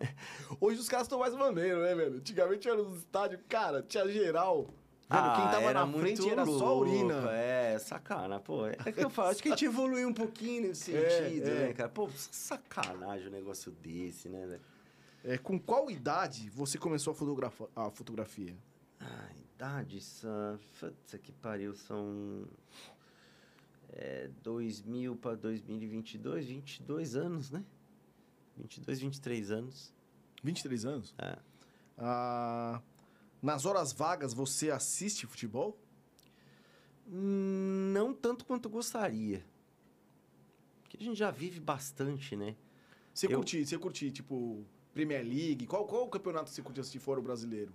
Hoje os caras estão mais maneiros, né, velho? Antigamente era nos estádios, cara, tinha geral. Velho,
Ah,
quem tava
era
na
muito
frente era só
louco,
urina.
É, sacana, pô. É que eu falo, acho que a gente evoluiu um pouquinho nesse
É,
sentido,
é.
né, cara? Pô, sacanagem um negócio desse, né, velho?
É, com qual idade você começou a, fotografa- a fotografia?
Ah, idade. Puta que pariu, são... É, 2000 para 2022, 22 anos, né? 22, 23 anos.
23 anos?
É.
Ah, nas horas vagas você assiste futebol?
Hum, Não tanto quanto gostaria. Porque a gente já vive bastante, né?
Você
Eu-
curte, você curte, tipo, Premier League? Qual, qual campeonato você curte assistir fora o brasileiro?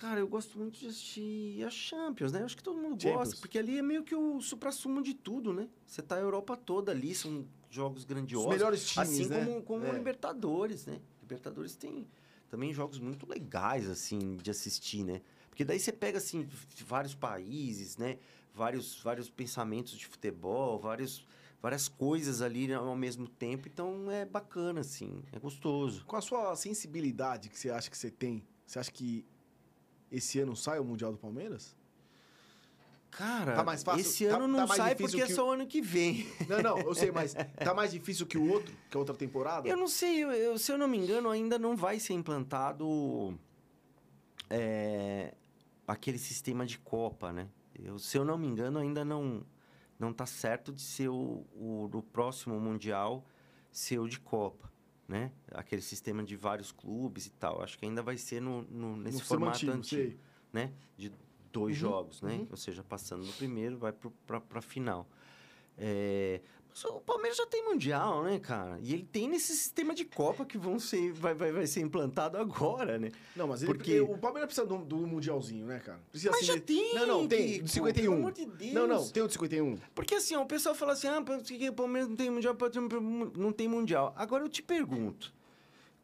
Cara, eu gosto muito de assistir a Champions, né? Eu acho que todo mundo
Champions.
gosta, porque ali é meio que o supra-sumo de tudo, né? Você tá a Europa toda ali, são jogos
Os
grandiosos.
melhores times,
assim
né?
como, como
É.
Libertadores, né? Libertadores tem também jogos muito legais, assim, de assistir, né? Porque daí você pega, assim, vários países, né? Vários, vários pensamentos de futebol, vários, várias coisas ali ao mesmo tempo. Então é bacana, assim, é gostoso.
Com a sua sensibilidade que você acha que você tem, você acha que esse ano sai o Mundial do Palmeiras?
Cara,
Tá mais fácil-
esse
tá-
ano não
tá
sai porque é
que o-
só ano que vem.
Não, não, eu sei, mas tá mais difícil que o outro, que a outra temporada?
Eu não sei, eu- eu- se eu não me engano, ainda não vai ser implantado é, aquele sistema de Copa, né? Eu, se eu não me engano, ainda não não tá certo de ser o, o do próximo Mundial ser o de Copa, né? Aquele sistema de vários clubes e tal. Acho que ainda vai ser no, no- nesse
No
formato antigo, né? De dois
Uhum,
jogos, né?
uhum.
Ou seja, passando no primeiro, vai pra, pra final. É, o Palmeiras já tem Mundial, né, cara? E ele tem nesse sistema de Copa que vão ser, vai, vai, vai ser implantado agora, né?
Não, mas ele,
Porque-
o Palmeiras precisa do, do Mundialzinho, né, cara? Precisa
Mas
assim,
já tem,
Não, não, tem. Do 51.
Pelo amor de Deus.
Não, não, tem o de 51.
Porque assim, ó, o pessoal fala assim, ah, por que o Palmeiras não tem Mundial, não tem Mundial. Agora eu te pergunto,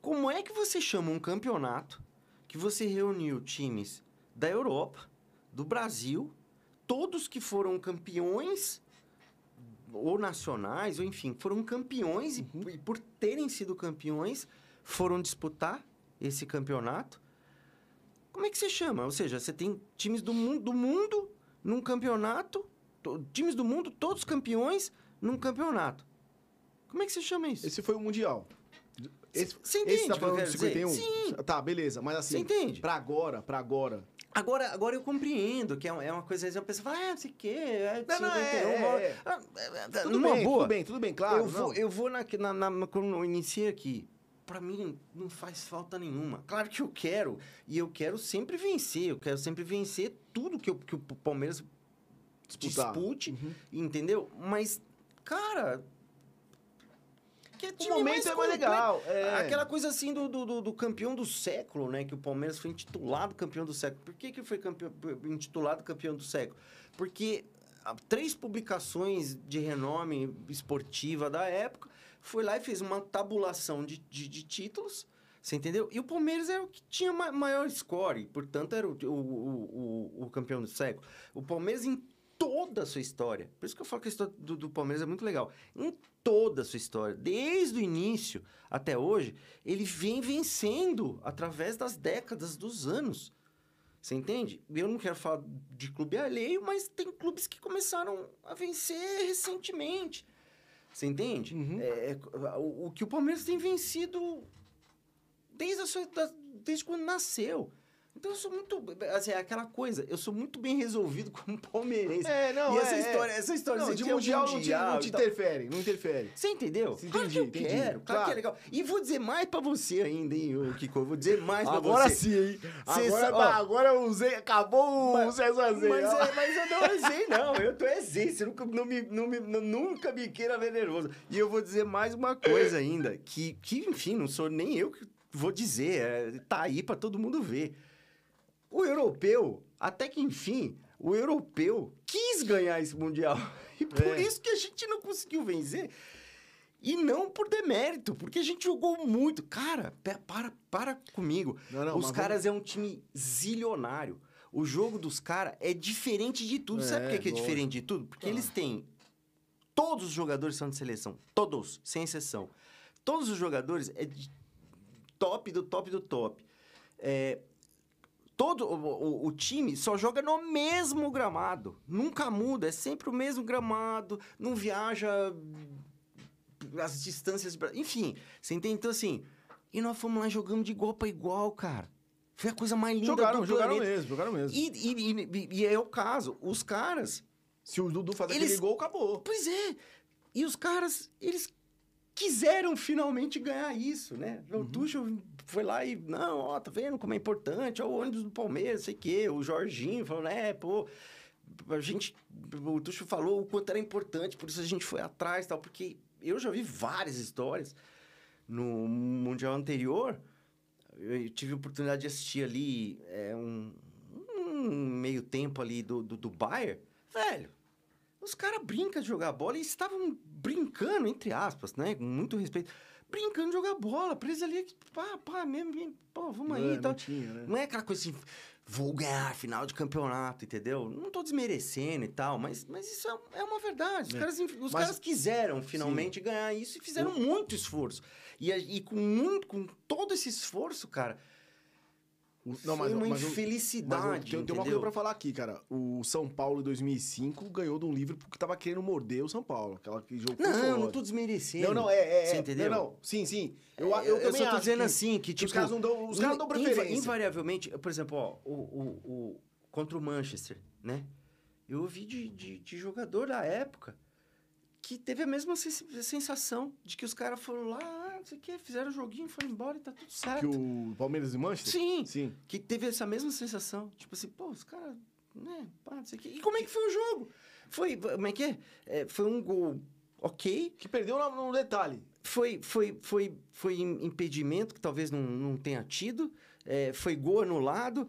como é que você chama um campeonato que você reuniu times da Europa, do Brasil, todos que foram campeões ou nacionais, ou enfim, foram campeões e- e, por terem sido campeões, foram disputar esse campeonato. Como é que você chama? Ou seja, você tem times do mundo, do mundo num campeonato, to- times do mundo, todos campeões num campeonato. Como é que você chama isso?
Esse foi o Mundial. Esse,
Você entende
esse tá
que
falando
dizer?
51?
Sim.
Tá, beleza. Mas assim, pra agora, pra agora.
Agora, agora eu compreendo que é uma, é uma coisa, a pessoa fala, ah, não sei o quê, é
Não, não,
51,
é, é, é.
Ah, é, é,
Tudo
numa
bem,
boa.
tudo bem, tudo bem, claro.
eu, vou, eu vou na, na, na- quando eu iniciei aqui. Pra mim, não faz falta nenhuma. Claro que eu quero. E eu quero sempre vencer. Eu quero sempre vencer tudo que, eu- que o Palmeiras
Disputar.
dispute.
Uhum.
Entendeu? Mas, cara. Que
O
time
momento é mais legal. É.
Aquela coisa assim do, do, do- campeão do século, né? Que o Palmeiras foi intitulado campeão do século. Por que, que foi campeão, intitulado campeão do século? Porque ah, três publicações de renome esportiva da época foi lá e fez uma tabulação de, de, de títulos. Você entendeu? E o Palmeiras era o que tinha ma- maior score, portanto era o, o, o, o- o campeão do século. O Palmeiras, em toda a sua história, por isso que eu falo que a história do, do Palmeiras é muito legal. Em toda a sua história, desde o início até hoje, ele vem vencendo através das décadas, dos anos. Você entende? Eu não quero falar de clube alheio, mas tem clubes que começaram a vencer recentemente. Você entende?
Uhum.
É, é, o, o que o Palmeiras tem vencido desde, sua, desde quando nasceu. Então eu sou muito. Assim, é aquela coisa, eu sou muito bem resolvido como palmeirense.
É, não,
e
é,
essa
é.
história, essa história
Não,
você
de mundial, não te, não te interfere, não interfere.
Você entendeu?
Entendi,
claro que eu
entendi.
quero, claro, que é
Claro.
legal. E vou dizer mais pra você ainda, hein, Kiko? Eu vou dizer mais pra
Agora
você.
sim, hein? Agora,
sa-
tá,
ó.
agora eu usei, acabou o
Mas-
César Zé.
Mas, é, mas eu não usei, não. Eu tô exei. Você nunca, não me, não me, nunca me queira ver nervoso. E eu vou dizer mais uma coisa ainda, que, que enfim, não sou nem eu que vou dizer. é, tá aí pra todo mundo ver. O europeu, até que enfim, o europeu quis ganhar esse Mundial. E por
É.
isso que a gente não conseguiu vencer. E não por demérito, porque a gente jogou muito. Cara, para, para comigo.
Não, não,
Os caras é um time zilionário. O jogo dos caras é diferente de tudo. Sabe por
É,
que que é diferente de tudo? Porque
Ah.
eles têm. Todos os jogadores são de seleção. Todos, sem exceção. Todos os jogadores é top do top do top. É, todo o, o- o time só joga no mesmo gramado. Nunca muda, é sempre o mesmo gramado, não viaja as distâncias. Enfim, você entende? Então, assim, e nós fomos lá jogamos de igual para igual, cara. Foi a coisa mais linda
Jogaram,
do
jogaram
planeta.
mesmo, jogaram mesmo.
E, e, e- e é o caso, os caras
Se o Dudu faz
Eles-
aquele gol, acabou.
Pois é. E os caras, eles quiseram finalmente ganhar isso, né? O Tuxo foi lá e, não, ó, tá vendo como é importante, ó, o ônibus do Palmeiras, sei o quê. O Jorginho falou, né, pô, a gente, o Tuxo falou o quanto era importante, por isso a gente foi atrás tal, porque eu já vi várias histórias no Mundial anterior, eu tive a oportunidade de assistir ali é, um, um meio tempo ali do, do, do Bayern, velho, os caras brincam de jogar bola e estavam brincando, entre aspas, né? Com muito respeito. Brincando de jogar bola. Eles ali, pá, pá, mesmo, mesmo, pô, vamos aí
É,
e tal.
não tinha, né?
Não é aquela coisa assim, vou ganhar final de campeonato, entendeu? Não tô desmerecendo e tal, mas, mas isso é, é uma verdade. Os,
É.
caras, os
Mas-
caras quiseram finalmente ganhar isso e fizeram muito esforço. E, e com muito, com todo esse esforço, cara,
O-
Foi uma
mas eu-
infelicidade,
Mas eu tenho, tenho uma coisa pra falar aqui, cara. O São Paulo em 2005 ganhou de um Liverpool que tava querendo morder o São Paulo. Aquela que jogo foi
Não,
foda.
não tô desmerecendo.
Não, não, é, é,
Você
é.
entendeu?
Não, não. Sim, sim. Eu,
Eu,
eu,
eu
também
só tô dizendo
que,
assim, que
que
tipo...
os caras não dão, os caras não dão preferência.
Invariavelmente, por exemplo, ó, o, o, o- contra o Manchester, né? Eu ouvi de, de, de jogador da época que teve a mesma sens- sensação de que os caras foram lá, não sei o quê, fizeram o joguinho, foram embora e tá tudo certo.
Que o Palmeiras e Manchester?
Sim,
Sim.
que teve essa mesma sensação. Tipo assim, pô, os caras, né, pá, não sei o quê. E como é que foi o jogo? Foi, como é que é? É, foi um gol ok,
Que perdeu no, detalhe.
foi, foi, foi, foi im- impedimento, que talvez não, não tenha tido, é, foi gol anulado.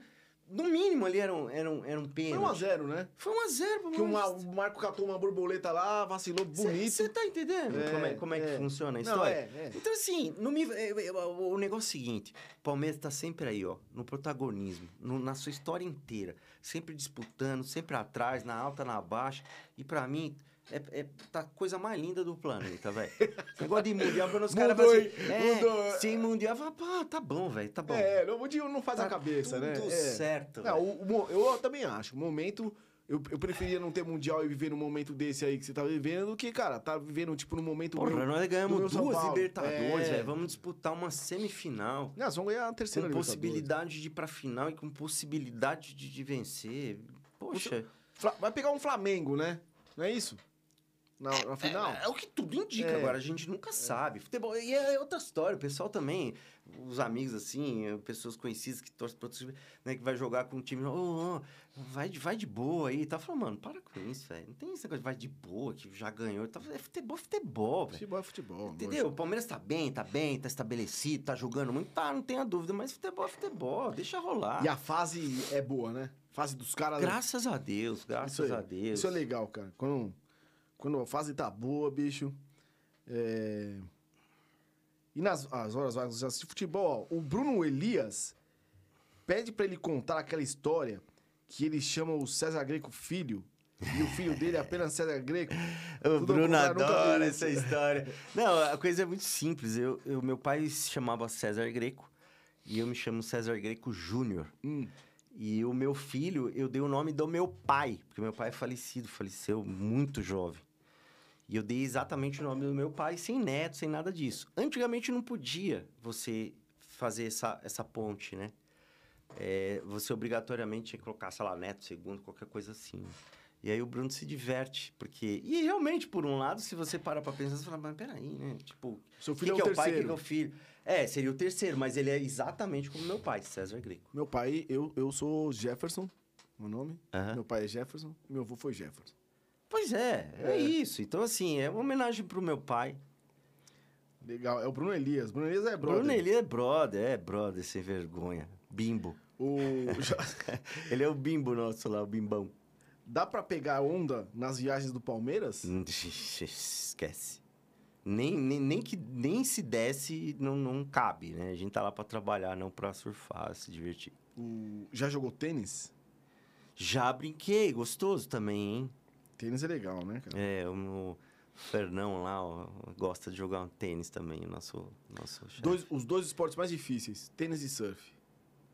No mínimo ali era um, era um, era um
Foi
pênalti.
1x0, né?
Foi 1 a 0 pro
Que uma- o Marco catou uma borboleta lá, vacilou bonito.
Você tá entendendo
É,
como é, como é,
é.
que funciona a
Não,
história?
é, é.
Então, assim, não me, é, é, o negócio é o seguinte: o Palmeiras tá sempre aí, ó, no protagonismo, no- na sua história inteira. Sempre disputando, sempre atrás, na alta, na baixa. E pra mim, é, é tá a coisa mais linda do planeta, velho. Negócio de mundial, quando os caras
hein?
assim, é,
Mudou.
sem mundial, fala, pá, tá bom, velho, tá bom.
É, não, o Dinho não faz
Tá
a cabeça, né?
tudo
É.
certo,
Não, o- o eu também acho. O momento. Eu, eu preferia não ter mundial e viver num momento desse aí que você tá vivendo do que, cara, tá vivendo, tipo, num momento.
Porra,
meu-
nós ganhamos duas. Libertadores,
É.
velho. Vamos disputar uma semifinal.
Não, nós vamos ganhar a terceira
Com possibilidade de ir pra final e com possibilidade de, de vencer. Poxa.
Vai pegar um Flamengo, né? Não é isso? Na, na final?
É, é o que tudo indica
É.
agora, a gente nunca sabe. Futebol, e é outra história, o pessoal também, os amigos assim, pessoas conhecidas que torcem para né, que vai jogar com um time, ô, ô, vai, de- vai de boa aí, tá falando, mano, para com isso, velho. Não tem esse negócio de vai de boa, que já ganhou, tá, é futebol, é futebol, velho.
Futebol é futebol.
Entendeu? O Palmeiras tá bem, tá bem, tá estabelecido, tá jogando muito, tá, não tenha dúvida, mas futebol é futebol, deixa rolar.
E a fase é boa, né? Fase dos caras.
Graças a Deus, graças a Deus.
Isso é legal, cara. Quando, quando a fase tá boa, bicho. É... E nas as horas vagas de futebol, ó, o Bruno Elias pede pra ele contar aquela história que ele chama o César Greco filho. E o filho dele é apenas César Greco.
O
Tudo
Bruno adora essa história. Não, a coisa é muito simples. Eu, eu- meu pai se chamava César Greco e eu me chamo César Greco Júnior.
Hum.
E o meu filho, eu dei o nome do meu pai, porque meu pai é falecido, faleceu muito jovem. E eu dei exatamente o nome do meu pai, sem neto, sem nada disso. Antigamente não podia você fazer essa, essa ponte, né? É, você obrigatoriamente tinha que colocar, sei lá, neto, segundo, qualquer coisa assim. E aí o Bruno se diverte, porque... E realmente, por um lado, se você parar pra pensar, você fala, mas peraí, né? Tipo,
Seu
que
filho
que
é o
é o pai, que
terceiro.
que é o filho? É, seria o terceiro, mas ele é exatamente como meu pai, César Greco.
Meu pai, eu, eu sou Jefferson, meu nome. Meu pai é Jefferson, meu avô foi Jefferson.
Pois é, é,
É.
isso. Então, assim, é uma homenagem pro meu pai.
Legal. É o Bruno Elias. Bruno Elias é brother.
Bruno, ele é brother, é brother, sem vergonha. Bimbo.
O...
Ele é o bimbo nosso lá, o bimbão.
Dá pra pegar onda nas viagens do Palmeiras?
Hum, Esquece. Nem, nem, nem que nem se desse, não, não cabe, né? A gente tá lá pra trabalhar, não pra surfar, se divertir.
O... Já jogou tênis?
Já brinquei, gostoso também, hein?
Tênis é legal, né, cara?
É, o Fernão lá, ó, gosta de jogar um tênis também, o nosso, nosso chefe.
Dois, os dois esportes mais difíceis, tênis e surf.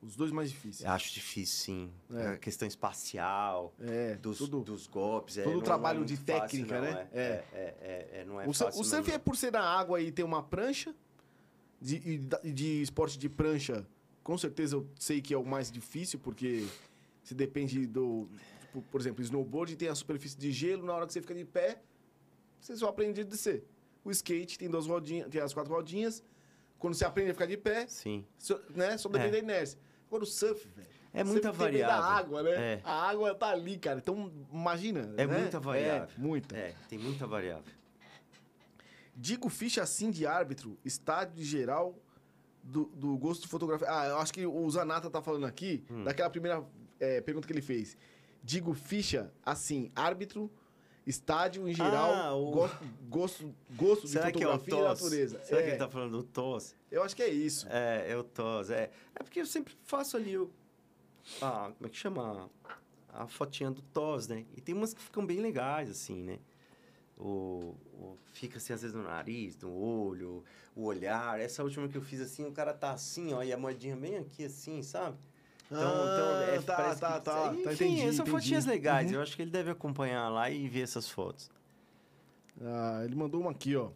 Os dois mais difíceis.
Acho difícil, sim.
É.
A questão espacial,
É,
dos,
tudo.
dos golpes. é,
todo
não- não
trabalho
é
de
fácil,
técnica,
não,
né?
É, é, é, é, é, não é
o,
fácil.
o surf
não.
é por ser na água e ter uma prancha. De, e da- e de esporte de prancha, com certeza eu sei que é o mais difícil, porque você depende do. Tipo, por exemplo, snowboard tem a superfície de gelo, na hora que você fica de pé, você só aprende a descer. O skate tem duas rodinhas, tem as quatro rodinhas. Quando você aprende a ficar de pé,
Sim.
só, né, só depende da inércia. Agora o surf, velho.
É muita variável.
da água, né?
É.
A água tá ali, cara. Então, imagina.
É
né?
muita variável.
É, muita.
É, tem muita variável.
Digo ficha assim de árbitro, estádio de geral do, do gosto de fotografia. Ah, eu acho que o Zanata tá falando aqui,
Hum.
daquela primeira é, pergunta que ele fez. Digo ficha assim, árbitro, estádio em geral,
Ah, o-
gosto, gosto, gosto de
Será que é o
fotografia e natureza.
Será
É,
que ele tá falando do TOS?
Eu acho que é isso.
É, é o TOS, é. É porque eu sempre faço ali o... Ah, como é que chama? A fotinha do TOS, né? E tem umas que ficam bem legais, assim, né? O, o- fica assim, às vezes, no nariz, no olho, o olhar. Essa última que eu fiz assim, o cara tá assim, ó, e a moedinha bem aqui, assim, sabe?
Então, ah, então, tá, tá, que... tá,
Enfim,
tá, entendi,
são fotinhas legais. Uhum. Eu acho que ele deve acompanhar lá e ver essas fotos.
Ah, ele mandou uma aqui, ó.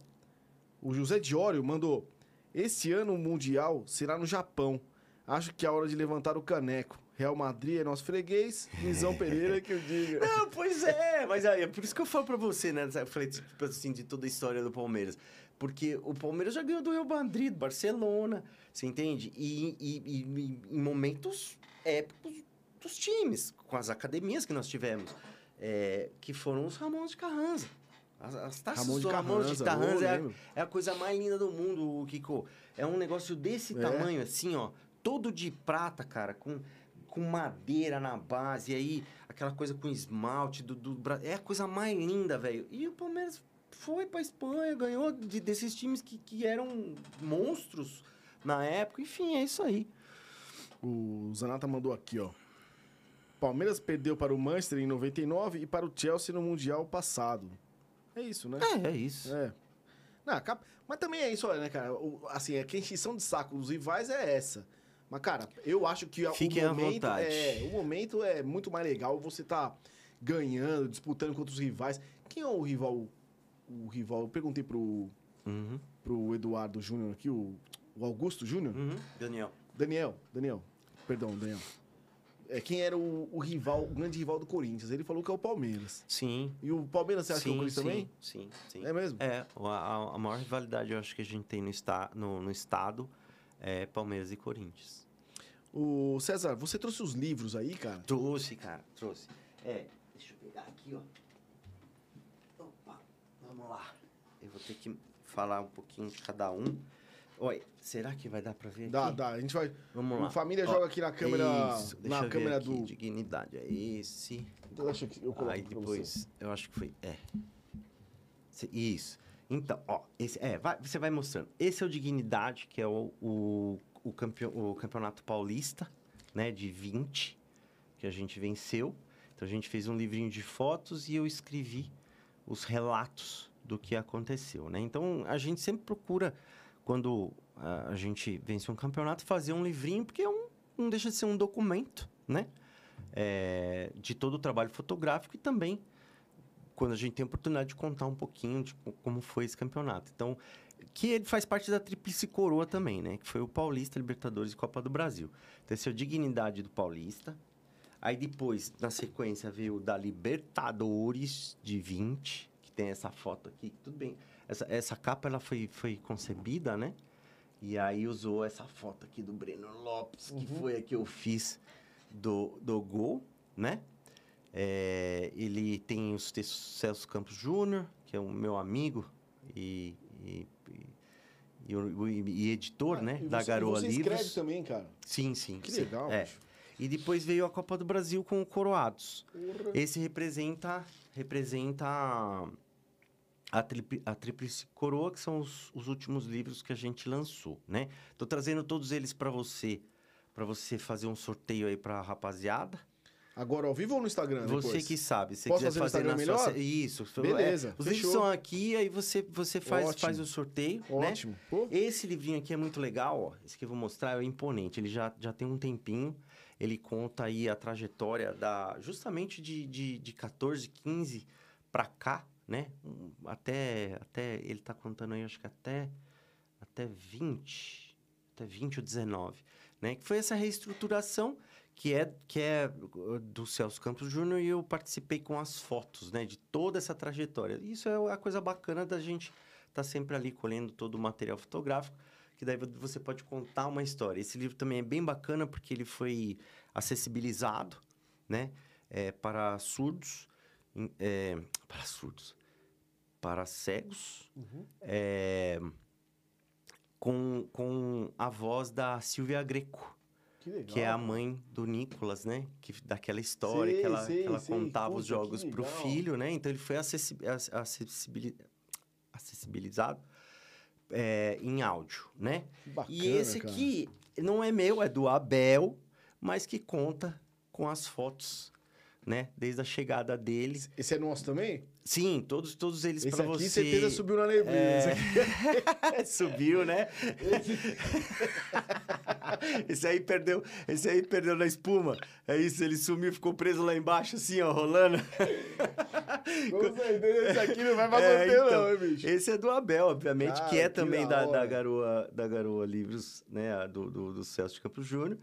O José Diório mandou: Esse ano o Mundial será no Japão. Acho que é a hora de levantar o caneco. Real Madrid é nosso freguês, Luizão Pereira que eu diga.
Não, pois é, mas aí, é por isso que eu falo pra você, né? Eu falei, tipo assim, de toda a história do Palmeiras. Porque o Palmeiras já ganhou do Real Madrid, do Barcelona, você entende? E, e, e, em momentos épicos dos times, com as academias que nós tivemos, é, que foram os Ramons de Carranza. As, as taças Ramon de Carranza, de Carranza é, a, é, a, coisa mais linda do mundo, Kiko. É um negócio desse é. tamanho, assim, ó. Todo de prata, cara, com, com madeira na base, e aí aquela coisa com esmalte do, do É a coisa mais linda, velho. E o Palmeiras foi pra Espanha, ganhou de, desses times que, que eram monstros na época. Enfim, é isso aí.
O Zanata mandou aqui, ó. Palmeiras perdeu para o Manchester em 99 e para o Chelsea no Mundial passado. É isso, né?
É, é isso.
É. Não, mas também é isso, né, cara? O, assim, é a encheção de saco dos rivais é essa. Mas, cara, eu acho que
Fiquem
o momento,
à vontade.
É, o momento é muito mais legal você tá ganhando, disputando contra os rivais. Quem é o rival? O rival, eu perguntei pro, uhum. pro Eduardo Júnior aqui, o, o Augusto Júnior.
Uhum. Daniel.
Daniel, Daniel. Perdão, Daniel é, quem era o, o, rival, o grande rival do Corinthians. Ele falou que é o Palmeiras.
Sim.
E o Palmeiras, você acha sim, que é o Corinthians
sim,
também?
Sim, sim.
É mesmo?
É, a, a maior rivalidade eu acho que a gente tem no, esta, no, no estado é Palmeiras e Corinthians.
O César, você trouxe os livros aí, cara?
Trouxe, cara, trouxe. É, deixa eu pegar aqui, ó. Opa, vamos lá. Eu vou ter que falar um pouquinho de cada um. Oi, será que vai dar pra ver
Dá,
aqui?
dá. A gente vai...
Vamos lá.
Família Ó, joga aqui na câmera...
Isso,
na
eu
câmera
ver aqui,
do...
Dignidade, é esse.
Então, deixa que eu coloco
Aí depois, eu acho que foi... É. Isso. Então, ó, esse, é, vai, você vai mostrando. Esse é o Dignidade, que é o, o, o, campeon, o campeonato paulista, né, de 20, que a gente venceu. Então, a gente fez um livrinho de fotos e eu escrevi os relatos do que aconteceu, né? Então, a gente sempre procura quando a gente vence um campeonato, fazer um livrinho, porque é um, não deixa de ser um documento, né? É, de todo o trabalho fotográfico e também quando a gente tem a oportunidade de contar um pouquinho de como foi esse campeonato. Então, que ele faz parte da Tríplice Coroa também, né? Que foi o Paulista, Libertadores e Copa do Brasil. Então, esse é Dignidade do Paulista. Aí depois, na sequência, veio da Libertadores de 20, que tem essa foto aqui. Tudo bem. Essa, essa capa ela foi, foi concebida, né? E aí usou essa foto aqui do Breno Lopes, que uhum. foi a que eu fiz do, do gol, né? É, ele tem os textos Celso Campos Júnior, que é o meu amigo e, e, e, e, editor, ah, né? da você, Garoa você Livros.
escreve também, cara?
Sim, sim.
Que
sim.
legal,
é. E depois veio a Copa do Brasil com o Coroados. Porra. Esse representa, representa a, Tríplice Coroa, que são os, os, últimos livros que a gente lançou, né? Tô trazendo todos eles para você, para você fazer um sorteio aí para a rapaziada.
Agora ao vivo ou no Instagram depois?
Você que sabe. Se
Posso fazer, fazer no Instagram melhor?
Sua... Isso.
Beleza.
É, os livros são aqui, aí você, você faz, faz o sorteio,
né? Ótimo.
Né? Pô. Esse livrinho aqui é muito legal, ó. Esse que eu vou mostrar é imponente. Ele já, já tem um tempinho. Ele conta aí a trajetória da justamente de, de, de 14, 15 para cá, né? Até, até ele está contando aí, acho que até, até 20, até 20 ou 19, né? Que foi essa reestruturação que é, que é do Celso Campos Júnior e eu participei com as fotos, né? De toda essa trajetória. Isso é a coisa bacana da gente estar tá sempre ali colhendo todo o material fotográfico, que daí você pode contar uma história. Esse livro também é bem bacana porque ele foi acessibilizado, né? É, para surdos, é, para surdos, para cegos, uhum. é, com, com a voz da Silvia Greco.
Que,
que é a mãe do Nicolas, né? Que, daquela história sei, que ela, sei, que ela contava os jogos para o filho, né? Então ele foi acessibilizado é, em áudio, né?
Bacana,
e esse
cara.
aqui não é meu, é do Abel, mas que conta com as fotos né? Desde a chegada deles.
Esse é nosso também?
Sim, todos, todos eles para você. Esse
aqui certeza subiu na neblina.
É... Subiu, né? esse aí perdeu, esse aí perdeu na espuma. É isso, ele sumiu, ficou preso lá embaixo, assim, ó, rolando.
Com certeza, esse aqui não vai pra é, sorteio, então, não, hein, bicho?
Esse é do Abel, obviamente, Cara, que é que também da, da, Garoa, da Garoa Livros, né? Do, do, do Celso de Campos Júnior.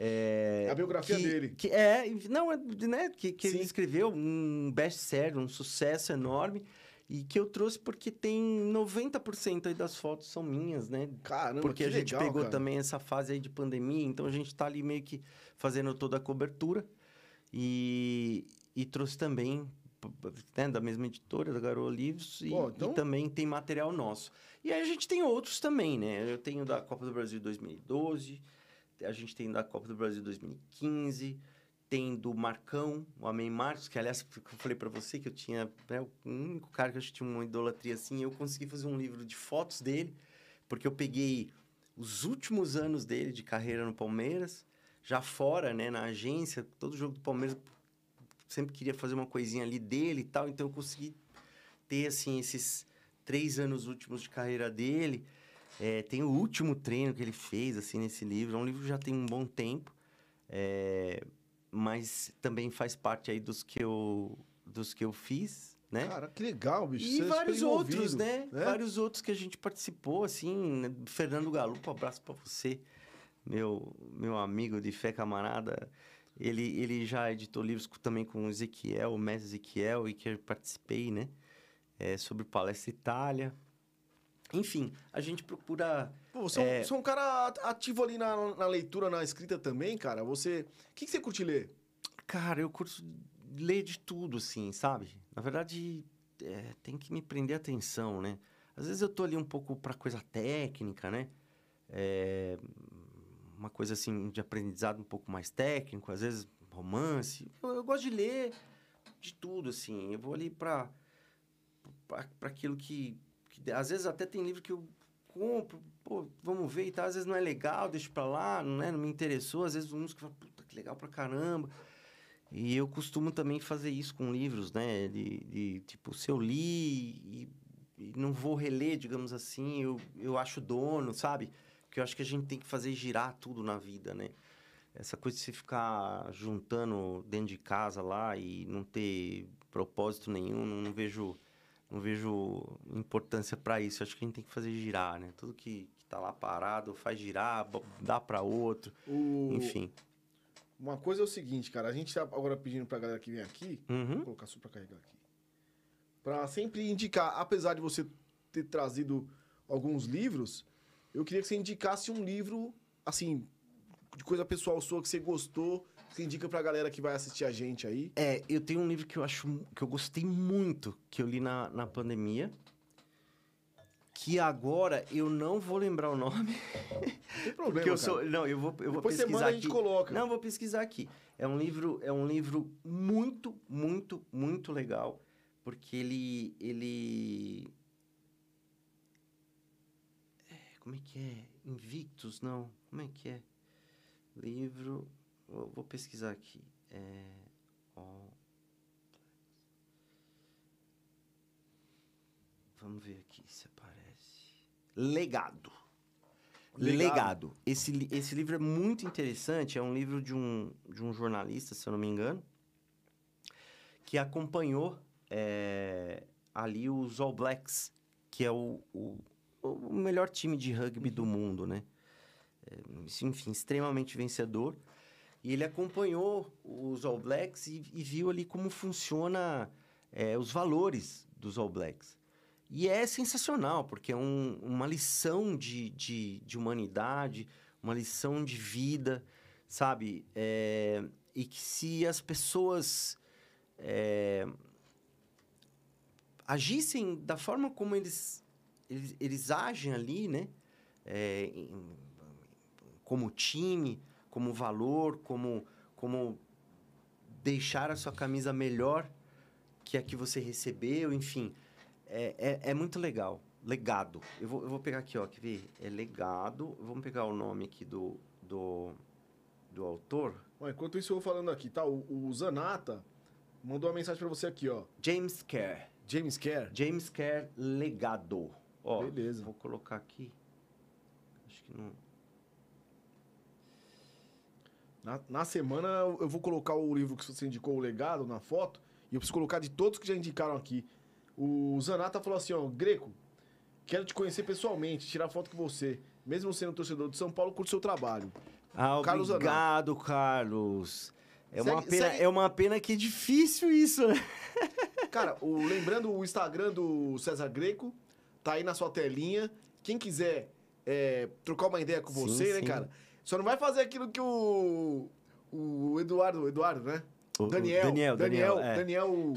É, a biografia
que,
dele.
Que é, não, é, né, que, que ele escreveu um best-seller, um sucesso enorme. E que eu trouxe porque tem 90% aí das fotos são minhas, né?
Caramba,
Porque a gente
legal,
pegou
cara.
também essa fase aí de pandemia, então a gente tá ali meio que fazendo toda a cobertura. E, e trouxe também, né, da mesma editora, da Garoa Livros, e,
Pô, então...
e também tem material nosso. E aí a gente tem outros também, né? Eu tenho da Copa do Brasil 2012, a gente tem da Copa do Brasil 2015 tem do Marcão, o Amém Marcos, que aliás, eu falei para você que eu tinha, né, o único cara que eu tinha uma idolatria assim, eu consegui fazer um livro de fotos dele, porque eu peguei os últimos anos dele de carreira no Palmeiras, já fora, né, na agência, todo jogo do Palmeiras sempre queria fazer uma coisinha ali dele e tal, então eu consegui ter, assim, esses três anos últimos de carreira dele, é, tem o último treino que ele fez, assim, nesse livro, é um livro que já tem um bom tempo, é, mas também faz parte aí dos que eu, dos que eu fiz, né?
Cara, que legal, bicho.
E
Você é
vários outros,
envolvido,
né? Vários outros que a gente participou, assim. né? Fernando Galupo, um abraço para você, meu, meu amigo de fé camarada. Ele, ele já editou livros também com o Ezequiel, o mestre Ezequiel, e que eu participei, né? É, sobre Palestra Itália. Enfim, a gente procura...
Pô, você é... você é um cara ativo ali na, na leitura, na escrita também, cara. Você... O que, que você curte ler?
Cara, eu curto ler de tudo, assim, sabe? Na verdade, é, tem que me prender atenção, né? Às vezes eu tô ali um pouco para coisa técnica, né? É, uma coisa assim de aprendizado um pouco mais técnico, às vezes romance. Eu, eu gosto de ler de tudo, assim. Eu vou ali para para aquilo que às vezes até tem livro que eu compro, pô, vamos ver e tal, às vezes não é legal, deixo para lá, não, é, não me interessou, às vezes uns que fala, puta, que legal pra caramba. E eu costumo também fazer isso com livros, né? De, de tipo, se eu li e, e, não vou reler, digamos assim, eu, eu acho dono, sabe? Porque eu acho que a gente tem que fazer girar tudo na vida, né? Essa coisa de você ficar juntando dentro de casa lá e não ter propósito nenhum, não, não vejo não vejo importância para isso. Acho que a gente tem que fazer girar, né? Tudo que, que tá lá parado faz girar, dá para outro,
O-
enfim.
Uma coisa é o seguinte, cara. A gente tá agora pedindo pra galera que vem aqui,
Uhum.
vou colocar só pra carregar aqui, pra sempre indicar, apesar de você ter trazido alguns livros, eu queria que você indicasse um livro, assim, de coisa pessoal sua que você gostou, você indica pra galera que vai assistir a gente aí.
É, eu tenho um livro que eu acho que eu gostei muito, que eu li na, na pandemia. Que agora eu não vou lembrar o nome.
Não tem problema,
Porque eu
cara.
sou. Não, eu vou, eu vou
Depois você
pesquisar
manda, a gente
aqui.
coloca.
Não, eu vou pesquisar aqui. É um livro, é um livro muito, muito, muito legal. Porque ele. ele... É, como é que é? Invictus? Não. Como é que é? Livro. Vou, vou pesquisar aqui. É. ó. Vamos ver aqui se aparece. Legado.
Legado.
Legado. Esse, esse livro é muito interessante. É um livro de um, de um jornalista, se eu não me engano, que acompanhou é, ali os All Blacks, que é o, o, o melhor time de rugby do mundo, né? É, enfim, extremamente vencedor. E ele acompanhou os All Blacks e, e viu ali como funciona é, os valores dos All Blacks. E é sensacional, porque é um- uma lição de, de, de humanidade, uma lição de vida, sabe? É, e que se as pessoas é, agissem da forma como eles, eles, eles agem ali, né? É, em- como time, como valor, como, como deixar a sua camisa melhor que a que você recebeu, enfim. É, é, é muito legal. Legado. Eu vou, eu vou pegar aqui, ó, quer ver? É legado. Vamos pegar o nome aqui do, do, do autor.
Ó, enquanto isso eu vou falando aqui, tá? O, o Zanata mandou uma mensagem pra você aqui, ó.
James Kerr.
James Kerr.
James Kerr Legado. Ó,
Beleza.
Vou colocar aqui. Acho que não.
Na, na semana eu vou colocar o livro que você indicou, o legado, na foto. E eu preciso colocar de todos que já indicaram aqui. O Zanata falou assim, ó, Greco, quero te conhecer pessoalmente, tirar foto com você. Mesmo sendo torcedor de São Paulo, curto seu trabalho.
Ah,
Carlos
obrigado, Carlos. É, uma
Segue-
pena,
segue-
é uma pena que é difícil isso, né?
Cara, o, lembrando o Instagram do César Greco, tá aí na sua telinha. Quem quiser é, trocar uma ideia com
Sim,
você, né,
sim.
cara? Só não vai fazer aquilo que o. O Eduardo, Eduardo, né?
O- o
Daniel,
Daniel,
Daniel,
Daniel, é.
Daniel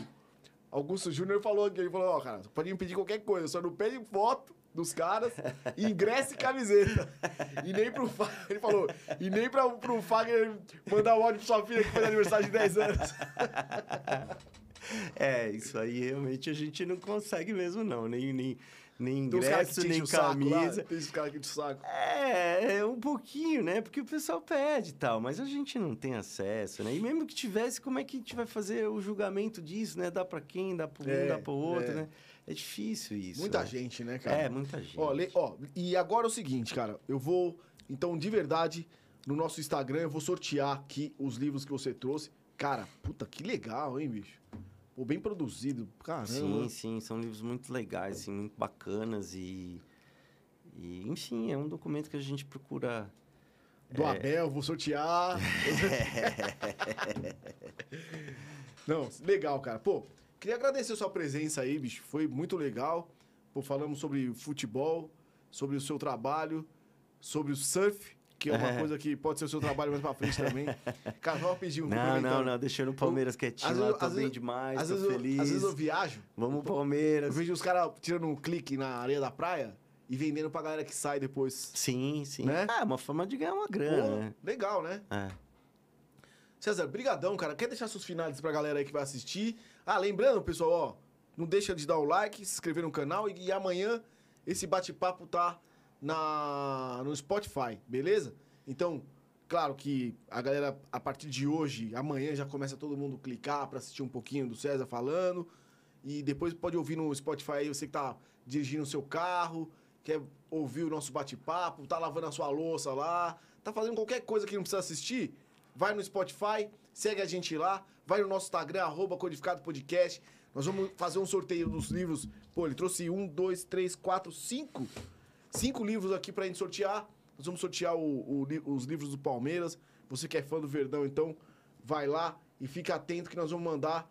Augusto Júnior falou que ele falou, ó, cara, pode me pedir qualquer coisa, só não pede foto dos caras, ingresso e camiseta. E nem pro Fagner, ele falou, e nem pra, pro Fagner mandar o áudio pra sua filha que fez aniversário de 10 anos.
É, isso aí realmente a gente não consegue mesmo, não. Nem, nem, nem ingresso, nem
saco lá,
camisa.
tem esses caras aqui de saco.
É, é um pouquinho, né? Porque o pessoal pede e tal, mas a gente não tem acesso, né? E mesmo que tivesse, como é que a gente vai fazer o julgamento disso, né? Dá pra quem, dá
É,
um, dá pro outro,
é.
né? É difícil isso.
Muita
né?
gente, né, cara?
É, muita gente.
Ó, le- ó, e agora é o seguinte, cara. Eu vou, então, de verdade, no nosso Instagram, eu vou sortear aqui os livros que você trouxe. Cara, puta, que legal, hein, bicho? Pô, bem produzido. Caramba.
Sim, sim, são livros muito legais, assim, muito bacanas e, e enfim, é um documento que a gente procura
Do
É.
Abel, vou sortear. Não, legal, cara. Pô, queria agradecer a sua presença aí, bicho. Foi muito legal. Pô, falamos sobre futebol, sobre o seu trabalho, sobre o surf, que é uma
É.
coisa que pode ser o seu trabalho mais pra frente também. Cara, só pedir um
Não, não, não, deixando o Palmeiras quietinho
às
lá,
vezes-
tô
às
bem
vezes-
demais,
Às
tô
vezes, eu,
feliz.
às vezes eu viajo,
Vamos
eu
Palmeiras.
vejo os caras tirando um clique na areia da praia e vendendo pra galera que sai depois.
Sim, sim.
Né?
Ah, é uma forma de ganhar uma
Pô,
grana, né?
legal, né?
É.
César, brigadão, cara. Quer deixar seus finais pra galera aí que vai assistir? Ah, lembrando, pessoal, ó, não deixa de dar o like, se inscrever no canal e, e amanhã esse bate-papo tá na no Spotify, beleza? Então, claro que a galera a partir de hoje, amanhã já começa todo mundo clicar pra assistir um pouquinho do César falando e depois pode ouvir no Spotify aí você que tá dirigindo o seu carro, quer ouvir o nosso bate-papo, tá lavando a sua louça lá, tá fazendo qualquer coisa que não precisa assistir, vai no Spotify, segue a gente lá, vai no nosso Instagram, arroba Codificado Podcast. Nós vamos fazer um sorteio dos livros. Pô, ele trouxe um, dois, três, quatro, cinco. Cinco livros aqui pra gente sortear. Nós vamos sortear o- o os livros do Palmeiras. Você que é fã do Verdão, então vai lá e fica atento que nós vamos mandar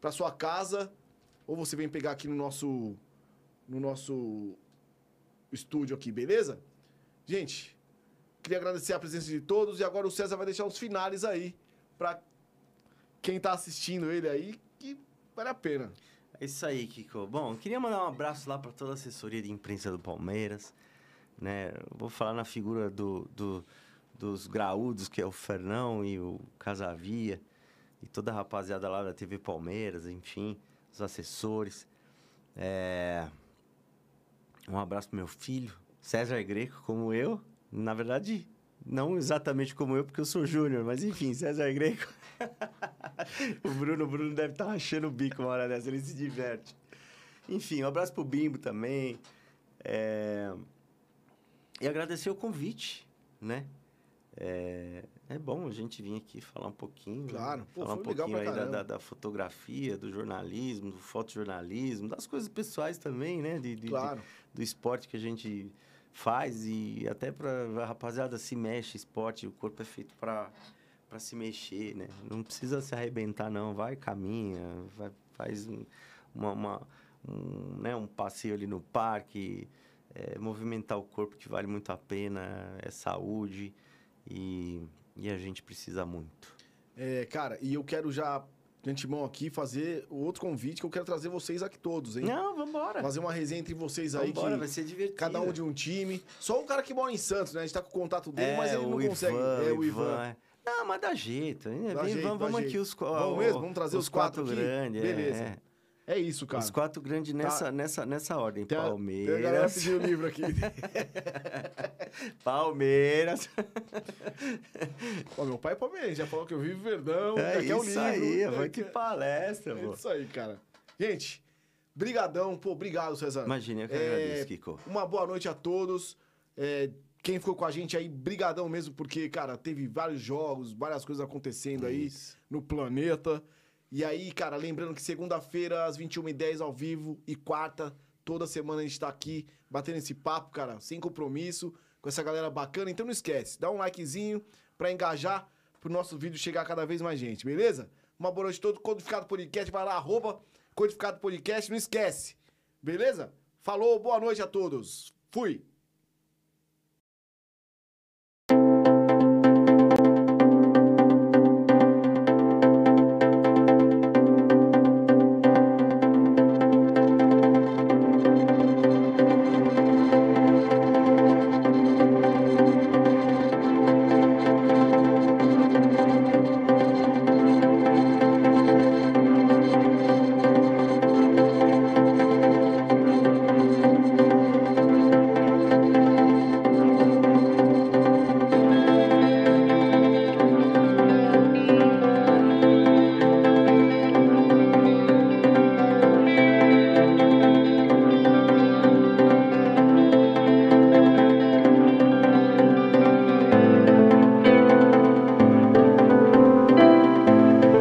pra sua casa. Ou você vem pegar aqui no nosso, no nosso estúdio aqui, beleza? Gente, queria agradecer a presença de todos e agora o César vai deixar os finales aí pra quem tá assistindo ele aí, que vale a pena.
É isso aí, Kiko. Bom, queria mandar um abraço lá para toda a assessoria de imprensa do Palmeiras. Né? Vou falar na figura do, do- dos graúdos, que é o Fernão e o Casavia, e toda a rapaziada lá da TV Palmeiras, enfim, os assessores. É, Um abraço pro meu filho, César Greco, como eu. Na verdade, não exatamente como eu, porque eu sou júnior, mas enfim, César Greco. o Bruno, o Bruno deve estar rachando o bico uma hora dessa, ele se diverte. Enfim, um abraço pro Bimbo também. É, E agradecer o convite, né? É... é bom a gente vir aqui falar um pouquinho.
Claro.
né?
Pô,
falar um pouquinho aí da, da, da fotografia, do jornalismo, do fotojornalismo, das coisas pessoais também, né? De, de- de-
Claro.
do esporte que a gente faz e até para rapaziada se mexe esporte o corpo é feito para para se mexer né? Não precisa se arrebentar não. Vai caminha vai, faz um, uma, uma- um, né, um passeio ali no parque é, movimentar o corpo que vale muito a pena é saúde e, e a gente precisa muito.
É, cara, e eu quero já, de antemão aqui, fazer o outro convite que eu quero trazer vocês aqui todos, hein?
não vambora
Fazer uma resenha entre vocês aí,
vambora
que
vai ser divertido
cada um de um time. Só o cara que mora em Santos, né? A gente tá com o contato dele,
é,
mas ele não
o
consegue.
Ivan,
é o Ivan.
é. Não, mas dá jeito.
Dá
Vem,
jeito,
vamos
dá
aqui
jeito.
os,
Vamos mesmo? Vamos trazer os quatro aqui?
grandes.
Beleza.
É,
É isso,
é.
cara.
Os quatro grandes nessa, nessa, nessa ordem.
Tem a-
Palmeiras.
Tem a galera pediu o livro aqui.
Palmeiras.
Ó, meu pai é palmeirense, já falou que eu vivo Verdão,
É
já quer o
isso
livro.
aí,
já
vai que palestra,
É
pô.
isso aí, cara. Gente, brigadão. Pô, obrigado, César.
Imagina, eu que
É,
agradeço, Kiko.
Uma boa noite a todos. É, Quem ficou com a gente aí, brigadão mesmo, porque, cara, teve vários jogos, várias coisas acontecendo aí
Isso.
no planeta. E aí, cara, lembrando que segunda-feira, às 21h10, ao vivo, e quarta, toda semana a gente tá aqui, batendo esse papo, cara, sem compromisso, com essa galera bacana. Então não esquece, dá um likezinho pra engajar, pro nosso vídeo chegar a cada vez mais gente, beleza? Uma boa noite a todos, Codificado Podcast, vai lá, arroba Codificado Podcast, não esquece, beleza? Falou, boa noite a todos. Fui!